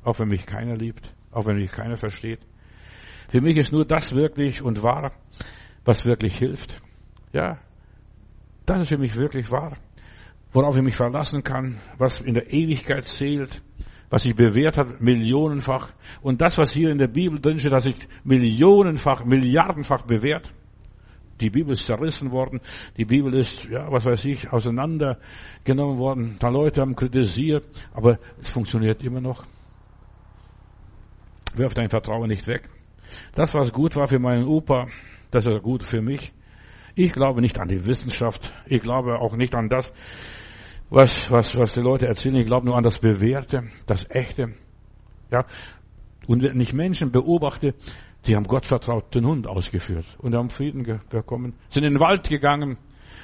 auch wenn mich keiner liebt, auch wenn mich keiner versteht. Für mich ist nur das wirklich und wahr, was wirklich hilft. Ja, das ist für mich wirklich wahr. Worauf ich mich verlassen kann, was in der Ewigkeit zählt, was sich bewährt hat, millionenfach. Und das, was hier in der Bibel drin steht, hat sich millionenfach, milliardenfach bewährt. Die Bibel ist zerrissen worden. Die Bibel ist, ja, was weiß ich, auseinandergenommen worden. Da Leute haben kritisiert, aber es funktioniert immer noch. Wirf dein Vertrauen nicht weg. Das, was gut war für meinen Opa, das ist gut für mich. Ich glaube nicht an die Wissenschaft. Ich glaube auch nicht an das, was, was, was die Leute erzählen. Ich glaube nur an das Bewährte, das Echte. Ja. Und wenn ich Menschen beobachte, die haben Gott vertraut den Hund ausgeführt und haben Frieden bekommen, sind in den Wald gegangen.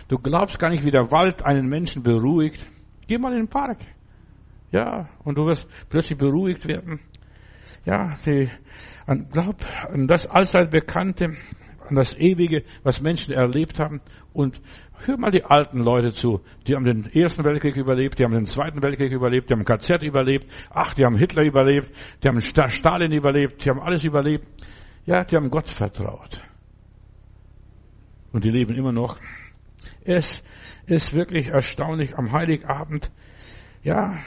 Du glaubst gar nicht, wie der Wald einen Menschen beruhigt. Geh mal in den Park. Ja, und du wirst plötzlich beruhigt werden. Ja, die, an, glaub an das allzeit Bekannte, an das Ewige, was Menschen erlebt haben. Und hör mal die alten Leute zu. Die haben den Ersten Weltkrieg überlebt, die haben den Zweiten Weltkrieg überlebt, die haben KZ überlebt, ach, die haben Hitler überlebt, die haben Stalin überlebt, die haben alles überlebt. Ja, die haben Gott vertraut. Und die leben immer noch. Es ist wirklich erstaunlich am Heiligabend. Ja,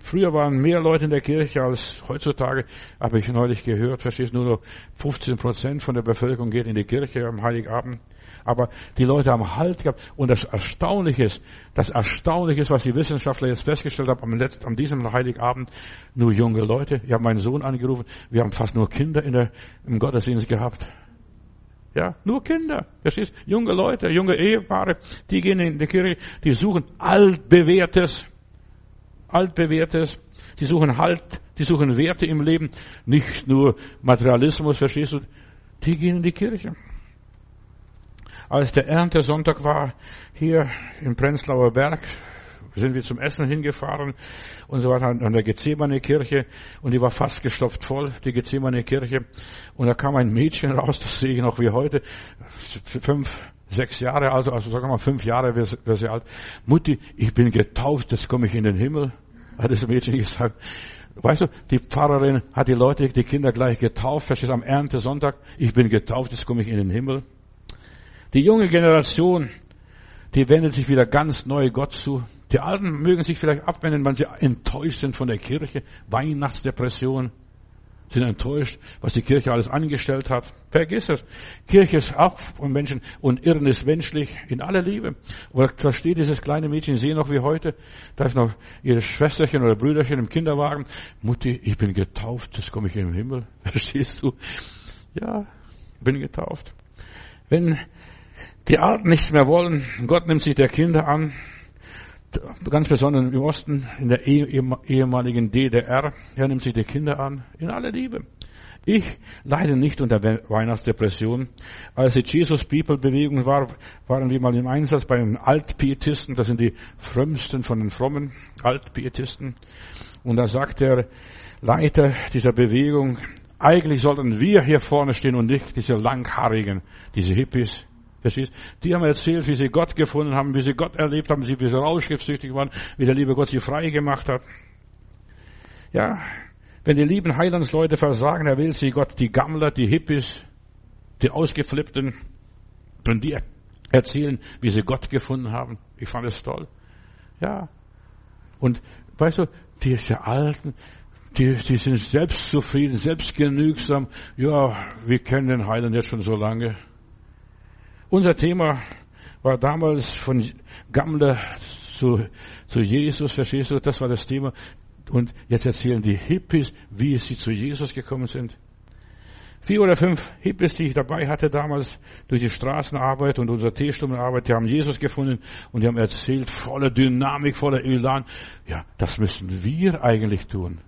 Früher waren mehr Leute in der Kirche als heutzutage, habe ich neulich gehört, verstehst du, nur noch 15 Prozent von der Bevölkerung geht in die Kirche am Heiligabend. Aber die Leute haben Halt gehabt. Und das Erstaunliche ist, das Erstaunliche ist, was die Wissenschaftler jetzt festgestellt haben, am, letzten, am diesem Heiligabend, nur junge Leute. Ich habe meinen Sohn angerufen, wir haben fast nur Kinder in der, im Gottesdienst gehabt. Ja, nur Kinder. Ist junge Leute, junge Ehepaare, die gehen in die Kirche, die suchen altbewährtes altbewährtes. Die suchen Halt, die suchen Werte im Leben, nicht nur Materialismus, verstehst du? Die gehen in die Kirche. Als der Erntesonntag war, hier im Prenzlauer Berg, sind wir zum Essen hingefahren und so weiter an der Gethsemane Kirche und die war fast gestopft voll, die Gethsemane Kirche. Und da kam ein Mädchen raus, das sehe ich noch wie heute, fünf, sechs Jahre alt, also sagen wir mal fünf Jahre wäre sie alt. Mutti, ich bin getauft, jetzt komme ich in den Himmel, hat das Mädchen gesagt. Weißt du, die Pfarrerin hat die Leute, die Kinder gleich getauft, verstehst am Erntesonntag, ich bin getauft, jetzt komme ich in den Himmel. Die junge Generation, die wendet sich wieder ganz neu Gott zu. Die Alten mögen sich vielleicht abwenden, weil sie enttäuscht sind von der Kirche. Weihnachtsdepression. Sind enttäuscht, was die Kirche alles angestellt hat. Vergiss es. Kirche ist auch von Menschen und Irren ist menschlich in aller Liebe. Aber da steht dieses kleine Mädchen, sehe noch wie heute, da ist noch ihre Schwesterchen oder Brüderchen im Kinderwagen. Mutti, ich bin getauft, jetzt komme ich in den Himmel. Verstehst du? Ja, bin getauft. Wenn die Alten nichts mehr wollen. Gott nimmt sich der Kinder an. Ganz besonders im Osten, in der ehemaligen DDR. Er nimmt sich der Kinder an. In aller Liebe. Ich leide nicht unter Weihnachtsdepression. Als die Jesus People Bewegung war, waren wir mal im Einsatz bei den Altpietisten. Das sind die frömmsten von den frommen Altpietisten. Und da sagt der Leiter dieser Bewegung, eigentlich sollten wir hier vorne stehen und nicht diese Langhaarigen, diese Hippies, Verstehst? Die haben erzählt, wie sie Gott gefunden haben, wie sie Gott erlebt haben, wie sie rauschgiftsüchtig waren, wie der liebe Gott sie frei gemacht hat. Ja, wenn die lieben Heilandsleute versagen, er will sie Gott, die Gammler, die Hippies, die Ausgeflippten, und die erzählen, wie sie Gott gefunden haben. Ich fand es toll. Ja. Und weißt du, diese Alten, die, die sind selbstzufrieden, selbstgenügsam. Ja, wir kennen den Heiland jetzt schon so lange. Unser Thema war damals von Gammler zu, zu Jesus, verstehst du? Das war das Thema. Und jetzt erzählen die Hippies, wie sie zu Jesus gekommen sind. Vier oder fünf Hippies, die ich dabei hatte damals durch die Straßenarbeit und unsere Teestundenarbeit, die haben Jesus gefunden und die haben erzählt, voller Dynamik, voller Elan. Ja, das müssen wir eigentlich tun.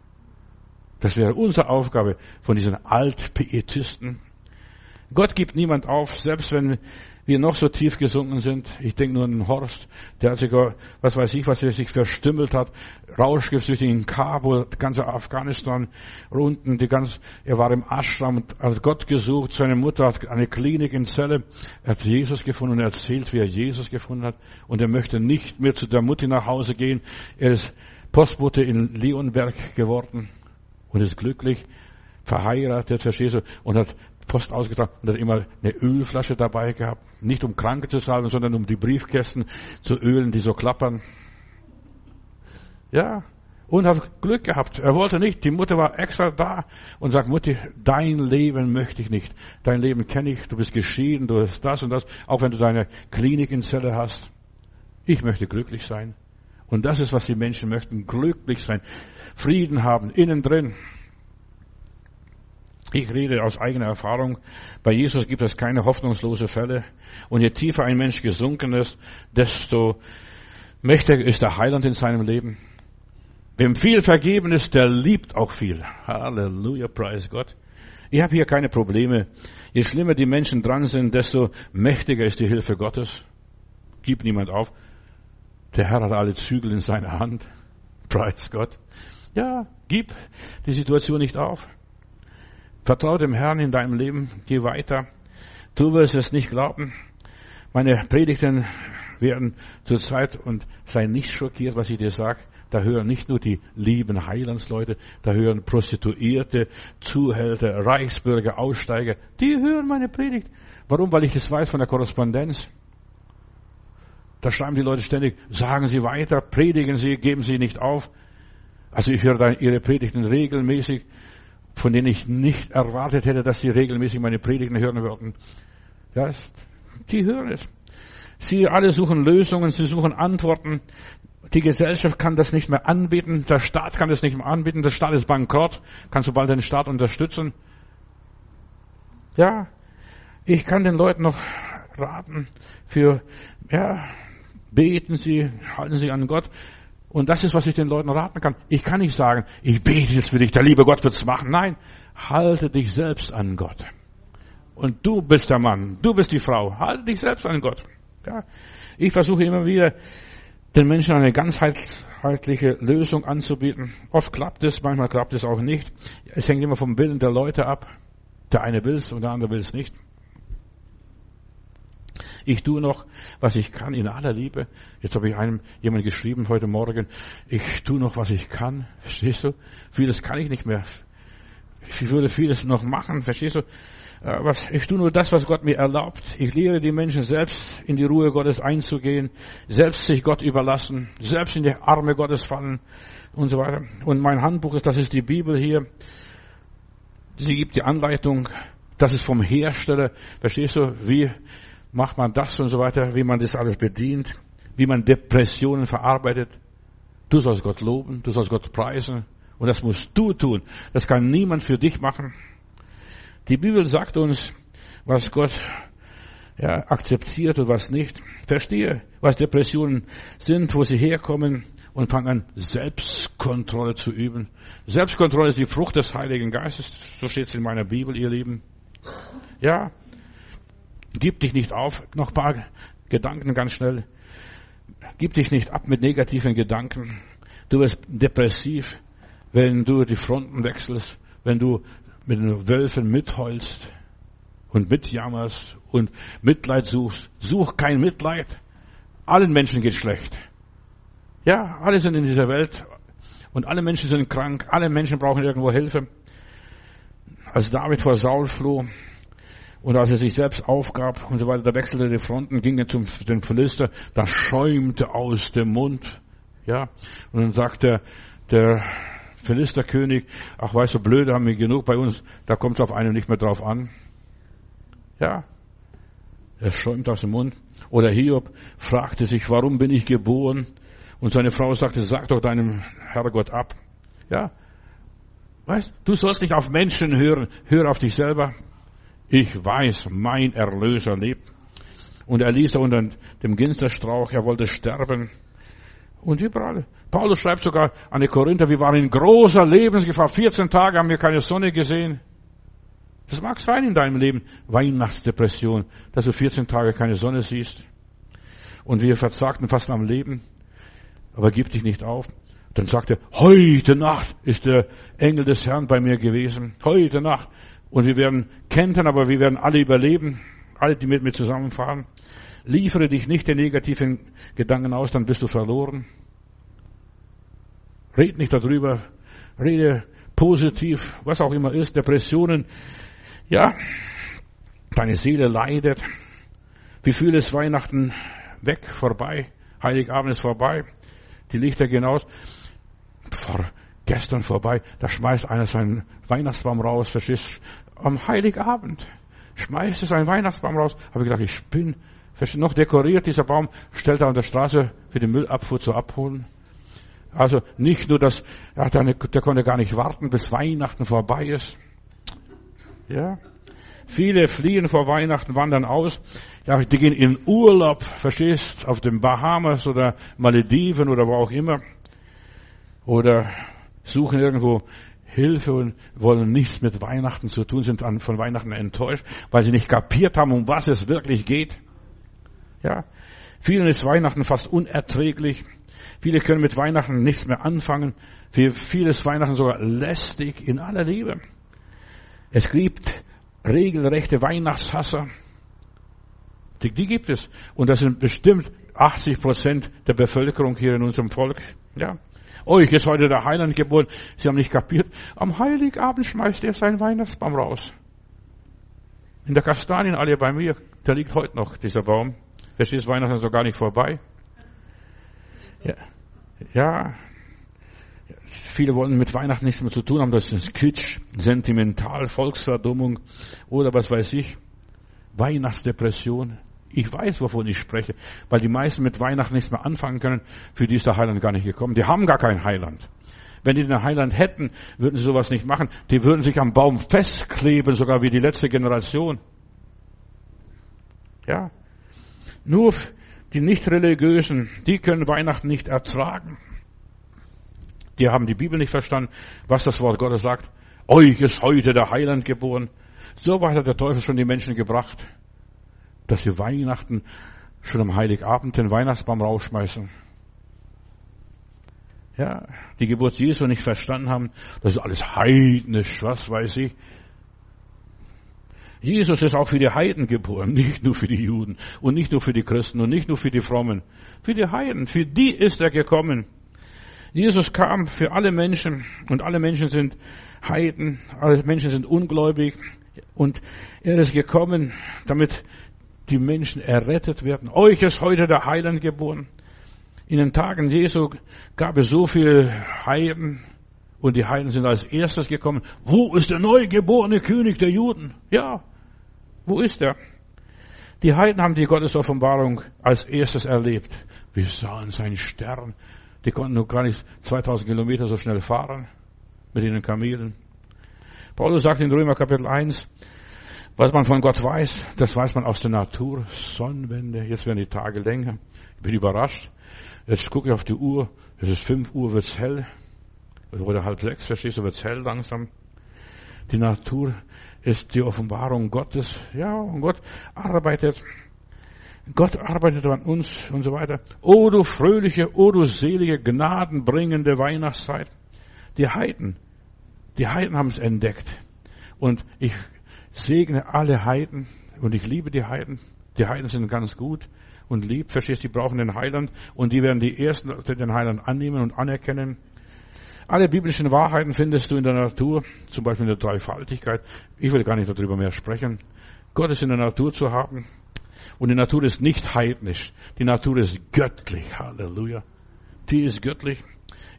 Das wäre unsere Aufgabe von diesen Altpietisten. Gott gibt niemand auf, selbst wenn wir noch so tief gesunken sind. Ich denke nur an den Horst, der hat sich, was weiß ich, was er sich verstümmelt hat, Rauschgift in Kabul, ganze Afghanistan, unten, die ganze, er war im Ashram und hat Gott gesucht, seine Mutter hat eine Klinik in Celle, er hat Jesus gefunden und er erzählt, wie er Jesus gefunden hat und er möchte nicht mehr zu der Mutti nach Hause gehen. Er ist Postbote in Leonberg geworden und ist glücklich, verheiratet, verstehst du, und hat Post ausgetragen und hat immer eine Ölflasche dabei gehabt. Nicht um Kranke zu salben, sondern um die Briefkästen zu ölen, die so klappern. Ja. Und hat Glück gehabt. Er wollte nicht. Die Mutter war extra da und sagt, Mutti, dein Leben möchte ich nicht. Dein Leben kenne ich. Du bist geschieden, du hast das und das. Auch wenn du deine Klinik in Zelle hast. Ich möchte glücklich sein. Und das ist, was die Menschen möchten. Glücklich sein. Frieden haben. Innen drin. Ich rede aus eigener Erfahrung. Bei Jesus gibt es keine hoffnungslose Fälle. Und je tiefer ein Mensch gesunken ist, desto mächtiger ist der Heiland in seinem Leben. Wem viel vergeben ist, der liebt auch viel. Halleluja, preis Gott. Ich habe hier keine Probleme. Je schlimmer die Menschen dran sind, desto mächtiger ist die Hilfe Gottes. Gib niemand auf. Der Herr hat alle Zügel in seiner Hand. Preis Gott. Ja, gib die Situation nicht auf. Vertraue dem Herrn in deinem Leben, geh weiter. Du wirst es nicht glauben. Meine Predigten werden zur Zeit und sei nicht schockiert, was ich dir sage. Da hören nicht nur die lieben Heilandsleute, da hören Prostituierte, Zuhälter, Reichsbürger, Aussteiger. Die hören meine Predigt. Warum? Weil ich das weiß von der Korrespondenz. Da schreiben die Leute ständig, sagen Sie weiter, predigen Sie, geben Sie nicht auf. Also ich höre Ihre Predigten regelmäßig von denen ich nicht erwartet hätte, dass sie regelmäßig meine Predigten hören würden. Ja, die hören es. Sie alle suchen Lösungen, sie suchen Antworten. Die Gesellschaft kann das nicht mehr anbieten, der Staat kann das nicht mehr anbieten, der Staat ist bankrott. Kannst du bald den Staat unterstützen? Ja, ich kann den Leuten noch raten für, ja, beten Sie, halten Sie an Gott. Und das ist, was ich den Leuten raten kann. Ich kann nicht sagen, ich bete jetzt für dich, der liebe Gott wird's machen. Nein, halte dich selbst an Gott. Und du bist der Mann, du bist die Frau, halte dich selbst an Gott. Ja. Ich versuche immer wieder, den Menschen eine ganzheitliche Lösung anzubieten. Oft klappt es, manchmal klappt es auch nicht. Es hängt immer vom Willen der Leute ab. Der eine will es und der andere will es nicht. Ich tue noch, was ich kann in aller Liebe. Jetzt habe ich einem jemand geschrieben heute Morgen. Ich tue noch, was ich kann. Verstehst du? Vieles kann ich nicht mehr. Ich würde vieles noch machen. Verstehst du? Äh, ich tue nur das, was Gott mir erlaubt. Ich lehre die Menschen selbst in die Ruhe Gottes einzugehen, selbst sich Gott überlassen, selbst in die Arme Gottes fallen und so weiter. Und mein Handbuch ist, das ist die Bibel hier. Sie gibt die Anleitung, das ist vom Hersteller. Verstehst du, wie macht man das und so weiter, wie man das alles bedient, wie man Depressionen verarbeitet. Du sollst Gott loben, du sollst Gott preisen und das musst du tun. Das kann niemand für dich machen. Die Bibel sagt uns, was Gott ja, akzeptiert und was nicht. Verstehe, was Depressionen sind, wo sie herkommen und fang an, Selbstkontrolle zu üben. Selbstkontrolle ist die Frucht des Heiligen Geistes. So steht es in meiner Bibel, ihr Lieben. Ja, gib dich nicht auf. Noch paar Gedanken ganz schnell. Gib dich nicht ab mit negativen Gedanken. Du wirst depressiv, wenn du die Fronten wechselst, wenn du mit den Wölfen mitheulst und mitjammerst und Mitleid suchst. Such kein Mitleid. Allen Menschen geht schlecht. Ja, alle sind in dieser Welt und alle Menschen sind krank. Alle Menschen brauchen irgendwo Hilfe. Als David vor Saul floh und als er sich selbst aufgab und so weiter, da wechselte die Fronten, ging er zum den Philister, da schäumte aus dem Mund. Ja, und dann sagte der Philisterkönig, ach weißt du, blöde haben wir genug bei uns, da kommt es auf einen nicht mehr drauf an. Ja, er schäumt aus dem Mund. Oder Hiob fragte sich, warum bin ich geboren? Und seine Frau sagte, sag doch deinem Herrgott ab. Ja, weißt, du sollst nicht auf Menschen hören, hör auf dich selber. Ich weiß, mein Erlöser lebt. Und er ließ er unter dem Ginsterstrauch, er wollte sterben. Und überall. Paulus schreibt sogar an die Korinther, wir waren in großer Lebensgefahr. 14 Tage haben wir keine Sonne gesehen. Das mag sein in deinem Leben. Weihnachtsdepression, dass du 14 Tage keine Sonne siehst. Und wir verzagten fast am Leben. Aber gib dich nicht auf. Dann sagt er, heute Nacht ist der Engel des Herrn bei mir gewesen. Heute Nacht. Und wir werden kentern, aber wir werden alle überleben. Alle, die mit mir zusammenfahren. Liefere dich nicht den negativen Gedanken aus, dann bist du verloren. Red nicht darüber. Rede positiv, was auch immer ist. Depressionen. Ja, deine Seele leidet. Wie viel ist Weihnachten weg, vorbei? Heiligabend ist vorbei. Die Lichter gehen aus. Gestern vorbei, da schmeißt einer seinen Weihnachtsbaum raus, verstehst Am Heiligabend schmeißt es einen Weihnachtsbaum raus. Habe ich gedacht, ich bin noch dekoriert, dieser Baum, stellt er an der Straße für die Müllabfuhr zu abholen. Also nicht nur, dass ja, der, der konnte gar nicht warten, bis Weihnachten vorbei ist. Ja. Viele fliehen vor Weihnachten, wandern aus. Ja, die gehen in Urlaub, verstehst, auf den Bahamas oder Malediven oder wo auch immer. Oder suchen irgendwo Hilfe und wollen nichts mit Weihnachten zu tun, sind von Weihnachten enttäuscht, weil sie nicht kapiert haben, um was es wirklich geht. Ja, vielen ist Weihnachten fast unerträglich. Viele können mit Weihnachten nichts mehr anfangen. Für viele ist Weihnachten sogar lästig in aller Liebe. Es gibt regelrechte Weihnachtshasser. Die, die gibt es. Und das sind bestimmt 80 Prozent der Bevölkerung hier in unserem Volk. Ja. Euch ist heute der Heiland geboren. Sie haben nicht kapiert. Am Heiligabend schmeißt er seinen Weihnachtsbaum raus. In der Kastanienallee bei mir, da liegt heute noch dieser Baum. Weihnachten ist noch gar nicht vorbei. Ja. ja. Viele wollen mit Weihnachten nichts mehr zu tun haben. Das ist Kitsch, sentimental, Volksverdummung oder was weiß ich. Weihnachtsdepression. Ich weiß, wovon ich spreche, weil die meisten mit Weihnachten nichts mehr anfangen können. Für die ist der Heiland gar nicht gekommen. Die haben gar kein Heiland. Wenn die den Heiland hätten, würden sie sowas nicht machen. Die würden sich am Baum festkleben, sogar wie die letzte Generation. Ja. Nur die Nicht-Religiösen, die können Weihnachten nicht ertragen. Die haben die Bibel nicht verstanden, was das Wort Gottes sagt. Euch ist heute der Heiland geboren. So weit hat der Teufel schon die Menschen gebracht, dass sie Weihnachten schon am Heiligabend den Weihnachtsbaum rausschmeißen. ja, die Geburt Jesu nicht verstanden haben. Das ist alles heidnisch, was weiß ich. Jesus ist auch für die Heiden geboren, nicht nur für die Juden und nicht nur für die Christen und nicht nur für die Frommen. Für die Heiden, für die ist er gekommen. Jesus kam für alle Menschen und alle Menschen sind Heiden, alle Menschen sind ungläubig und er ist gekommen, damit die Menschen errettet werden. Euch ist heute der Heiland geboren. In den Tagen Jesu gab es so viele Heiden und die Heiden sind als erstes gekommen. Wo ist der neugeborene König der Juden? Ja, wo ist er? Die Heiden haben die Gottesoffenbarung als erstes erlebt. Wir sahen seinen Stern. Die konnten noch gar nicht 2000 Kilometer so schnell fahren mit ihren Kamelen. Paulus sagt in Römer Kapitel 1, was man von Gott weiß, das weiß man aus der Natur. Sonnenwende, jetzt werden die Tage länger. Ich bin überrascht. Jetzt gucke ich auf die Uhr, es ist fünf Uhr, wird's hell. Oder halb sechs, verstehst du, wird's hell langsam. Die Natur ist die Offenbarung Gottes. Ja, und Gott arbeitet. Gott arbeitet an uns und so weiter. O du fröhliche, o du selige, gnadenbringende Weihnachtszeit. Die Heiden, die Heiden haben es entdeckt. Und ich segne alle Heiden und ich liebe die Heiden. Die Heiden sind ganz gut und lieb, verstehst, die brauchen den Heiland und die werden die Ersten, die den Heiland annehmen und anerkennen. Alle biblischen Wahrheiten findest du in der Natur, zum Beispiel in der Dreifaltigkeit. Ich will gar nicht darüber mehr sprechen. Gott ist in der Natur zu haben und die Natur ist nicht heidnisch. Die Natur ist göttlich. Halleluja. Die ist göttlich.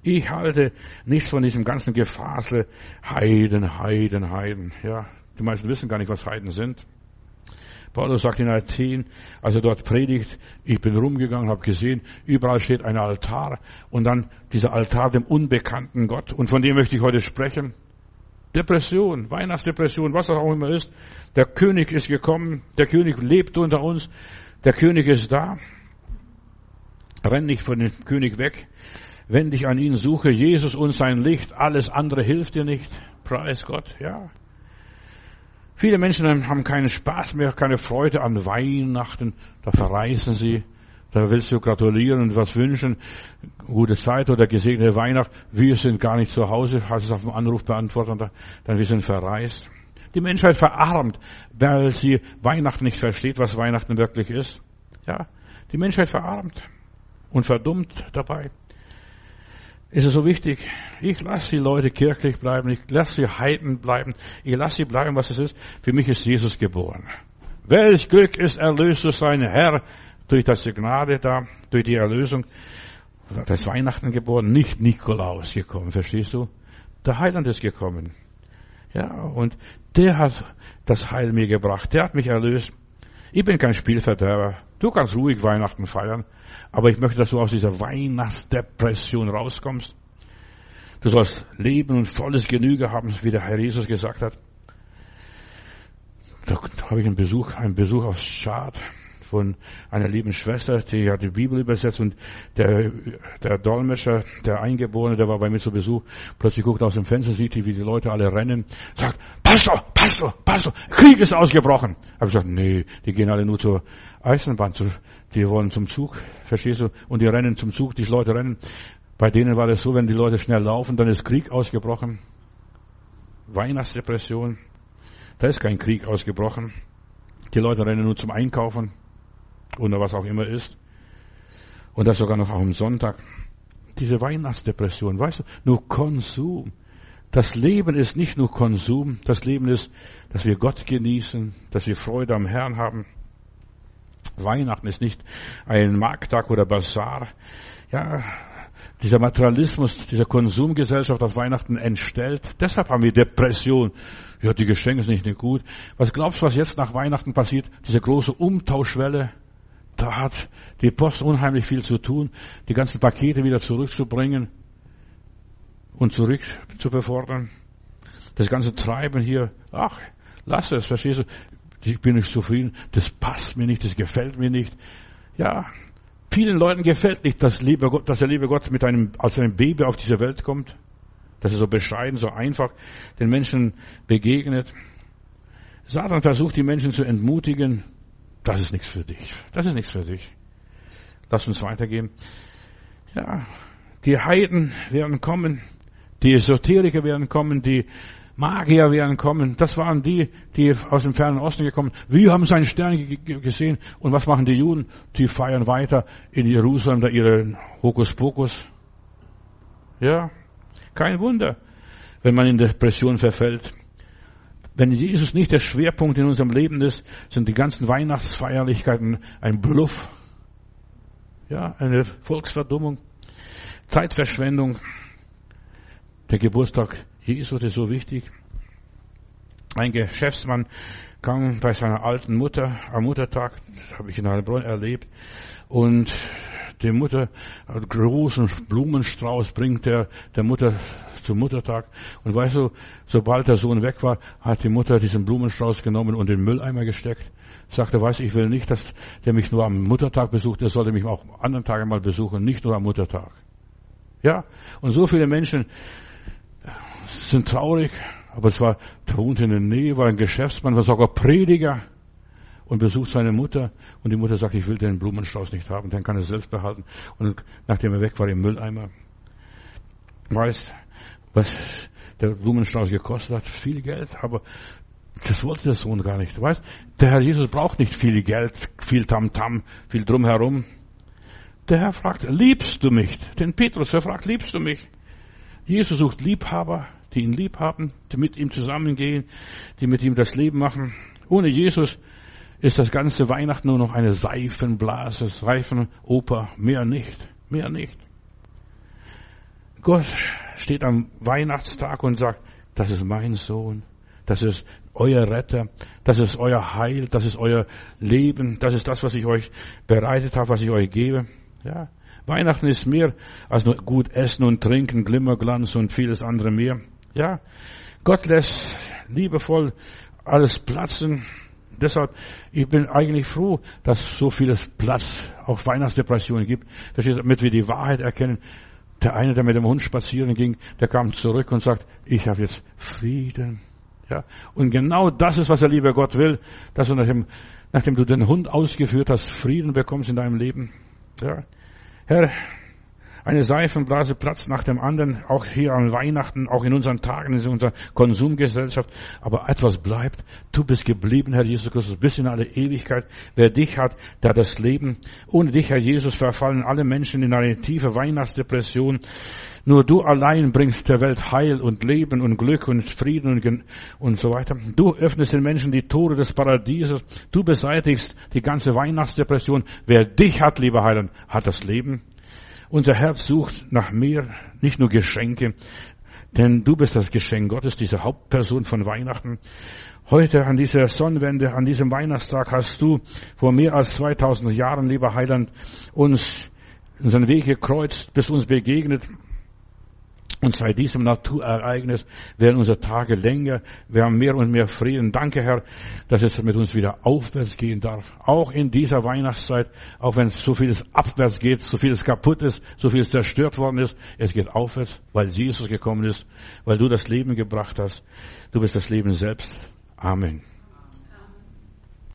Ich halte nichts von diesem ganzen Gefasel. Heiden, Heiden, Heiden. Ja, die meisten wissen gar nicht, was Heiden sind. Paulus sagt in Athen, als er dort predigt, ich bin rumgegangen, habe gesehen, überall steht ein Altar und dann dieser Altar dem unbekannten Gott. Und von dem möchte ich heute sprechen. Depression, Weihnachtsdepression, was das auch immer ist. Der König ist gekommen, der König lebt unter uns, der König ist da. Renn nicht von dem König weg. Wenn dich an ihn suche, Jesus und sein Licht, alles andere hilft dir nicht. Preis Gott, ja. Viele Menschen haben keinen Spaß mehr, keine Freude an Weihnachten. Da verreisen sie. Da willst du gratulieren und was wünschen. Gute Zeit oder gesegnete Weihnacht. Wir sind gar nicht zu Hause. Hast es auf dem Anruf beantwortet. Dann wir sind verreist. Die Menschheit verarmt, weil sie Weihnachten nicht versteht, was Weihnachten wirklich ist. Ja, die Menschheit verarmt und verdummt dabei ist es so wichtig, ich lasse die Leute kirchlich bleiben, ich lasse sie Heiden bleiben, ich lasse sie bleiben, was es ist. Für mich ist Jesus geboren. Welch Glück ist erlöst zu sein, Herr, durch das Gnade da, durch die Erlösung. Das Weihnachten geboren, nicht Nikolaus gekommen, verstehst du? Der Heiland ist gekommen. Ja, und der hat das Heil mir gebracht, der hat mich erlöst. Ich bin kein Spielverderber. Du kannst ruhig Weihnachten feiern. Aber ich möchte, dass du aus dieser Weihnachtsdepression rauskommst. Du sollst Leben und volles Genüge haben, wie der Herr Jesus gesagt hat. Da habe ich einen Besuch, einen Besuch aus Schad von einer lieben Schwester, die hat die Bibel übersetzt und der, der Dolmetscher, der Eingeborene, der war bei mir zu Besuch, plötzlich guckt aus dem Fenster, sieht, wie die Leute alle rennen, sagt, Pastor, Pastor, Pastor, Krieg ist ausgebrochen. Habe ich gesagt, nee, die gehen alle nur zur Eisenbahn, die wollen zum Zug, verstehst du? Und die rennen zum Zug, die Leute rennen. Bei denen war das so, wenn die Leute schnell laufen, dann ist Krieg ausgebrochen. Weihnachtsdepression. Da ist kein Krieg ausgebrochen. Die Leute rennen nur zum Einkaufen oder was auch immer ist. Und das sogar noch am Sonntag. Diese Weihnachtsdepression, weißt du, nur Konsum. Das Leben ist nicht nur Konsum, das Leben ist, dass wir Gott genießen, dass wir Freude am Herrn haben. Weihnachten ist nicht ein Markttag oder Bazar. Ja, dieser Materialismus, dieser Konsumgesellschaft auf Weihnachten entstellt. Deshalb haben wir Depression. Ja, die Geschenke sind nicht gut. Was glaubst du, was jetzt nach Weihnachten passiert? Diese große Umtauschwelle. Da hat die Post unheimlich viel zu tun, die ganzen Pakete wieder zurückzubringen und zurück zu befordern. Das ganze Treiben hier, ach, lass es, verstehst du? Ich bin nicht zufrieden, das passt mir nicht, das gefällt mir nicht. Ja, vielen Leuten gefällt nicht, dass, liebe Gott, dass der liebe Gott mit einem, als ein Baby auf diese Welt kommt, dass er so bescheiden, so einfach den Menschen begegnet. Satan versucht die Menschen zu entmutigen, das ist nichts für dich, das ist nichts für dich. Lass uns weitergehen. Ja, Die Heiden werden kommen, die Esoteriker werden kommen, die Magier werden kommen. Das waren die, die aus dem fernen Osten gekommen. Wir haben seinen Stern gesehen. Und was machen die Juden? Die feiern weiter in Jerusalem da ihre Hokuspokus. Ja, kein Wunder, wenn man in Depression verfällt. Wenn Jesus nicht der Schwerpunkt in unserem Leben ist, sind die ganzen Weihnachtsfeierlichkeiten ein Bluff. Ja, eine Volksverdummung, Zeitverschwendung. Der Geburtstag Jesu ist so wichtig. Ein Geschäftsmann kam bei seiner alten Mutter am Muttertag, das habe ich in Heilbronn erlebt, und die Mutter, einen großen Blumenstrauß bringt der, der Mutter zum Muttertag. Und weißt du, sobald der Sohn weg war, hat die Mutter diesen Blumenstrauß genommen und in den Mülleimer gesteckt. Sagte, weiß ich will nicht, dass der mich nur am Muttertag besucht, der sollte mich auch anderen Tagen mal besuchen, nicht nur am Muttertag. Ja? Und so viele Menschen sind traurig, aber es war, der wohnt in der Nähe, war ein Geschäftsmann, war sogar Prediger und besucht seine Mutter und die Mutter sagt, ich will den Blumenstrauß nicht haben, den kann er selbst behalten. Und nachdem er weg war, im Mülleimer. Weißt, was der Blumenstrauß gekostet hat? Viel Geld, aber das wollte der Sohn gar nicht. Weißt, der Herr Jesus braucht nicht viel Geld, viel Tamtam, -Tam, viel drumherum. Der Herr fragt, liebst du mich? Den Petrus, der fragt, liebst du mich? Jesus sucht Liebhaber, die ihn lieb haben, die mit ihm zusammengehen, die mit ihm das Leben machen. Ohne Jesus ist das ganze Weihnachten nur noch eine Seifenblase, Seifenoper, mehr nicht, mehr nicht. Gott steht am Weihnachtstag und sagt, das ist mein Sohn, das ist euer Retter, das ist euer Heil, das ist euer Leben, das ist das, was ich euch bereitet habe, was ich euch gebe. Ja. Weihnachten ist mehr als nur gut essen und trinken, Glimmerglanz und vieles andere mehr. Ja. Gott lässt liebevoll alles platzen, Deshalb, ich bin eigentlich froh, dass so vieles Platz auf Weihnachtsdepressionen gibt. Damit wir die Wahrheit erkennen. Der eine, der mit dem Hund spazieren ging, der kam zurück und sagt, ich habe jetzt Frieden. Ja. Und genau das ist, was der liebe Gott will, dass du nachdem, nachdem du den Hund ausgeführt hast, Frieden bekommst in deinem Leben. Ja. Herr, eine Seifenblase platzt nach dem anderen, auch hier an Weihnachten, auch in unseren Tagen, in unserer Konsumgesellschaft. Aber etwas bleibt. Du bist geblieben, Herr Jesus Christus, bis in alle Ewigkeit. Wer dich hat, der hat das Leben. Ohne dich, Herr Jesus, verfallen alle Menschen in eine tiefe Weihnachtsdepression. Nur du allein bringst der Welt Heil und Leben und Glück und Frieden und, und so weiter. Du öffnest den Menschen die Tore des Paradieses. Du beseitigst die ganze Weihnachtsdepression. Wer dich hat, lieber Heiland, hat das Leben. Unser Herz sucht nach mehr, nicht nur Geschenke, denn du bist das Geschenk Gottes, diese Hauptperson von Weihnachten. Heute an dieser Sonnenwende, an diesem Weihnachtstag hast du vor mehr als 2000 Jahren, lieber Heiland, uns unseren Weg gekreuzt, bist uns begegnet und seit diesem Naturereignis werden unsere Tage länger. Wir haben mehr und mehr Frieden. Danke, Herr, dass es mit uns wieder aufwärts gehen darf. Auch in dieser Weihnachtszeit, auch wenn so vieles abwärts geht, so vieles kaputt ist, so vieles zerstört worden ist. Es geht aufwärts, weil Jesus gekommen ist, weil du das Leben gebracht hast. Du bist das Leben selbst. Amen.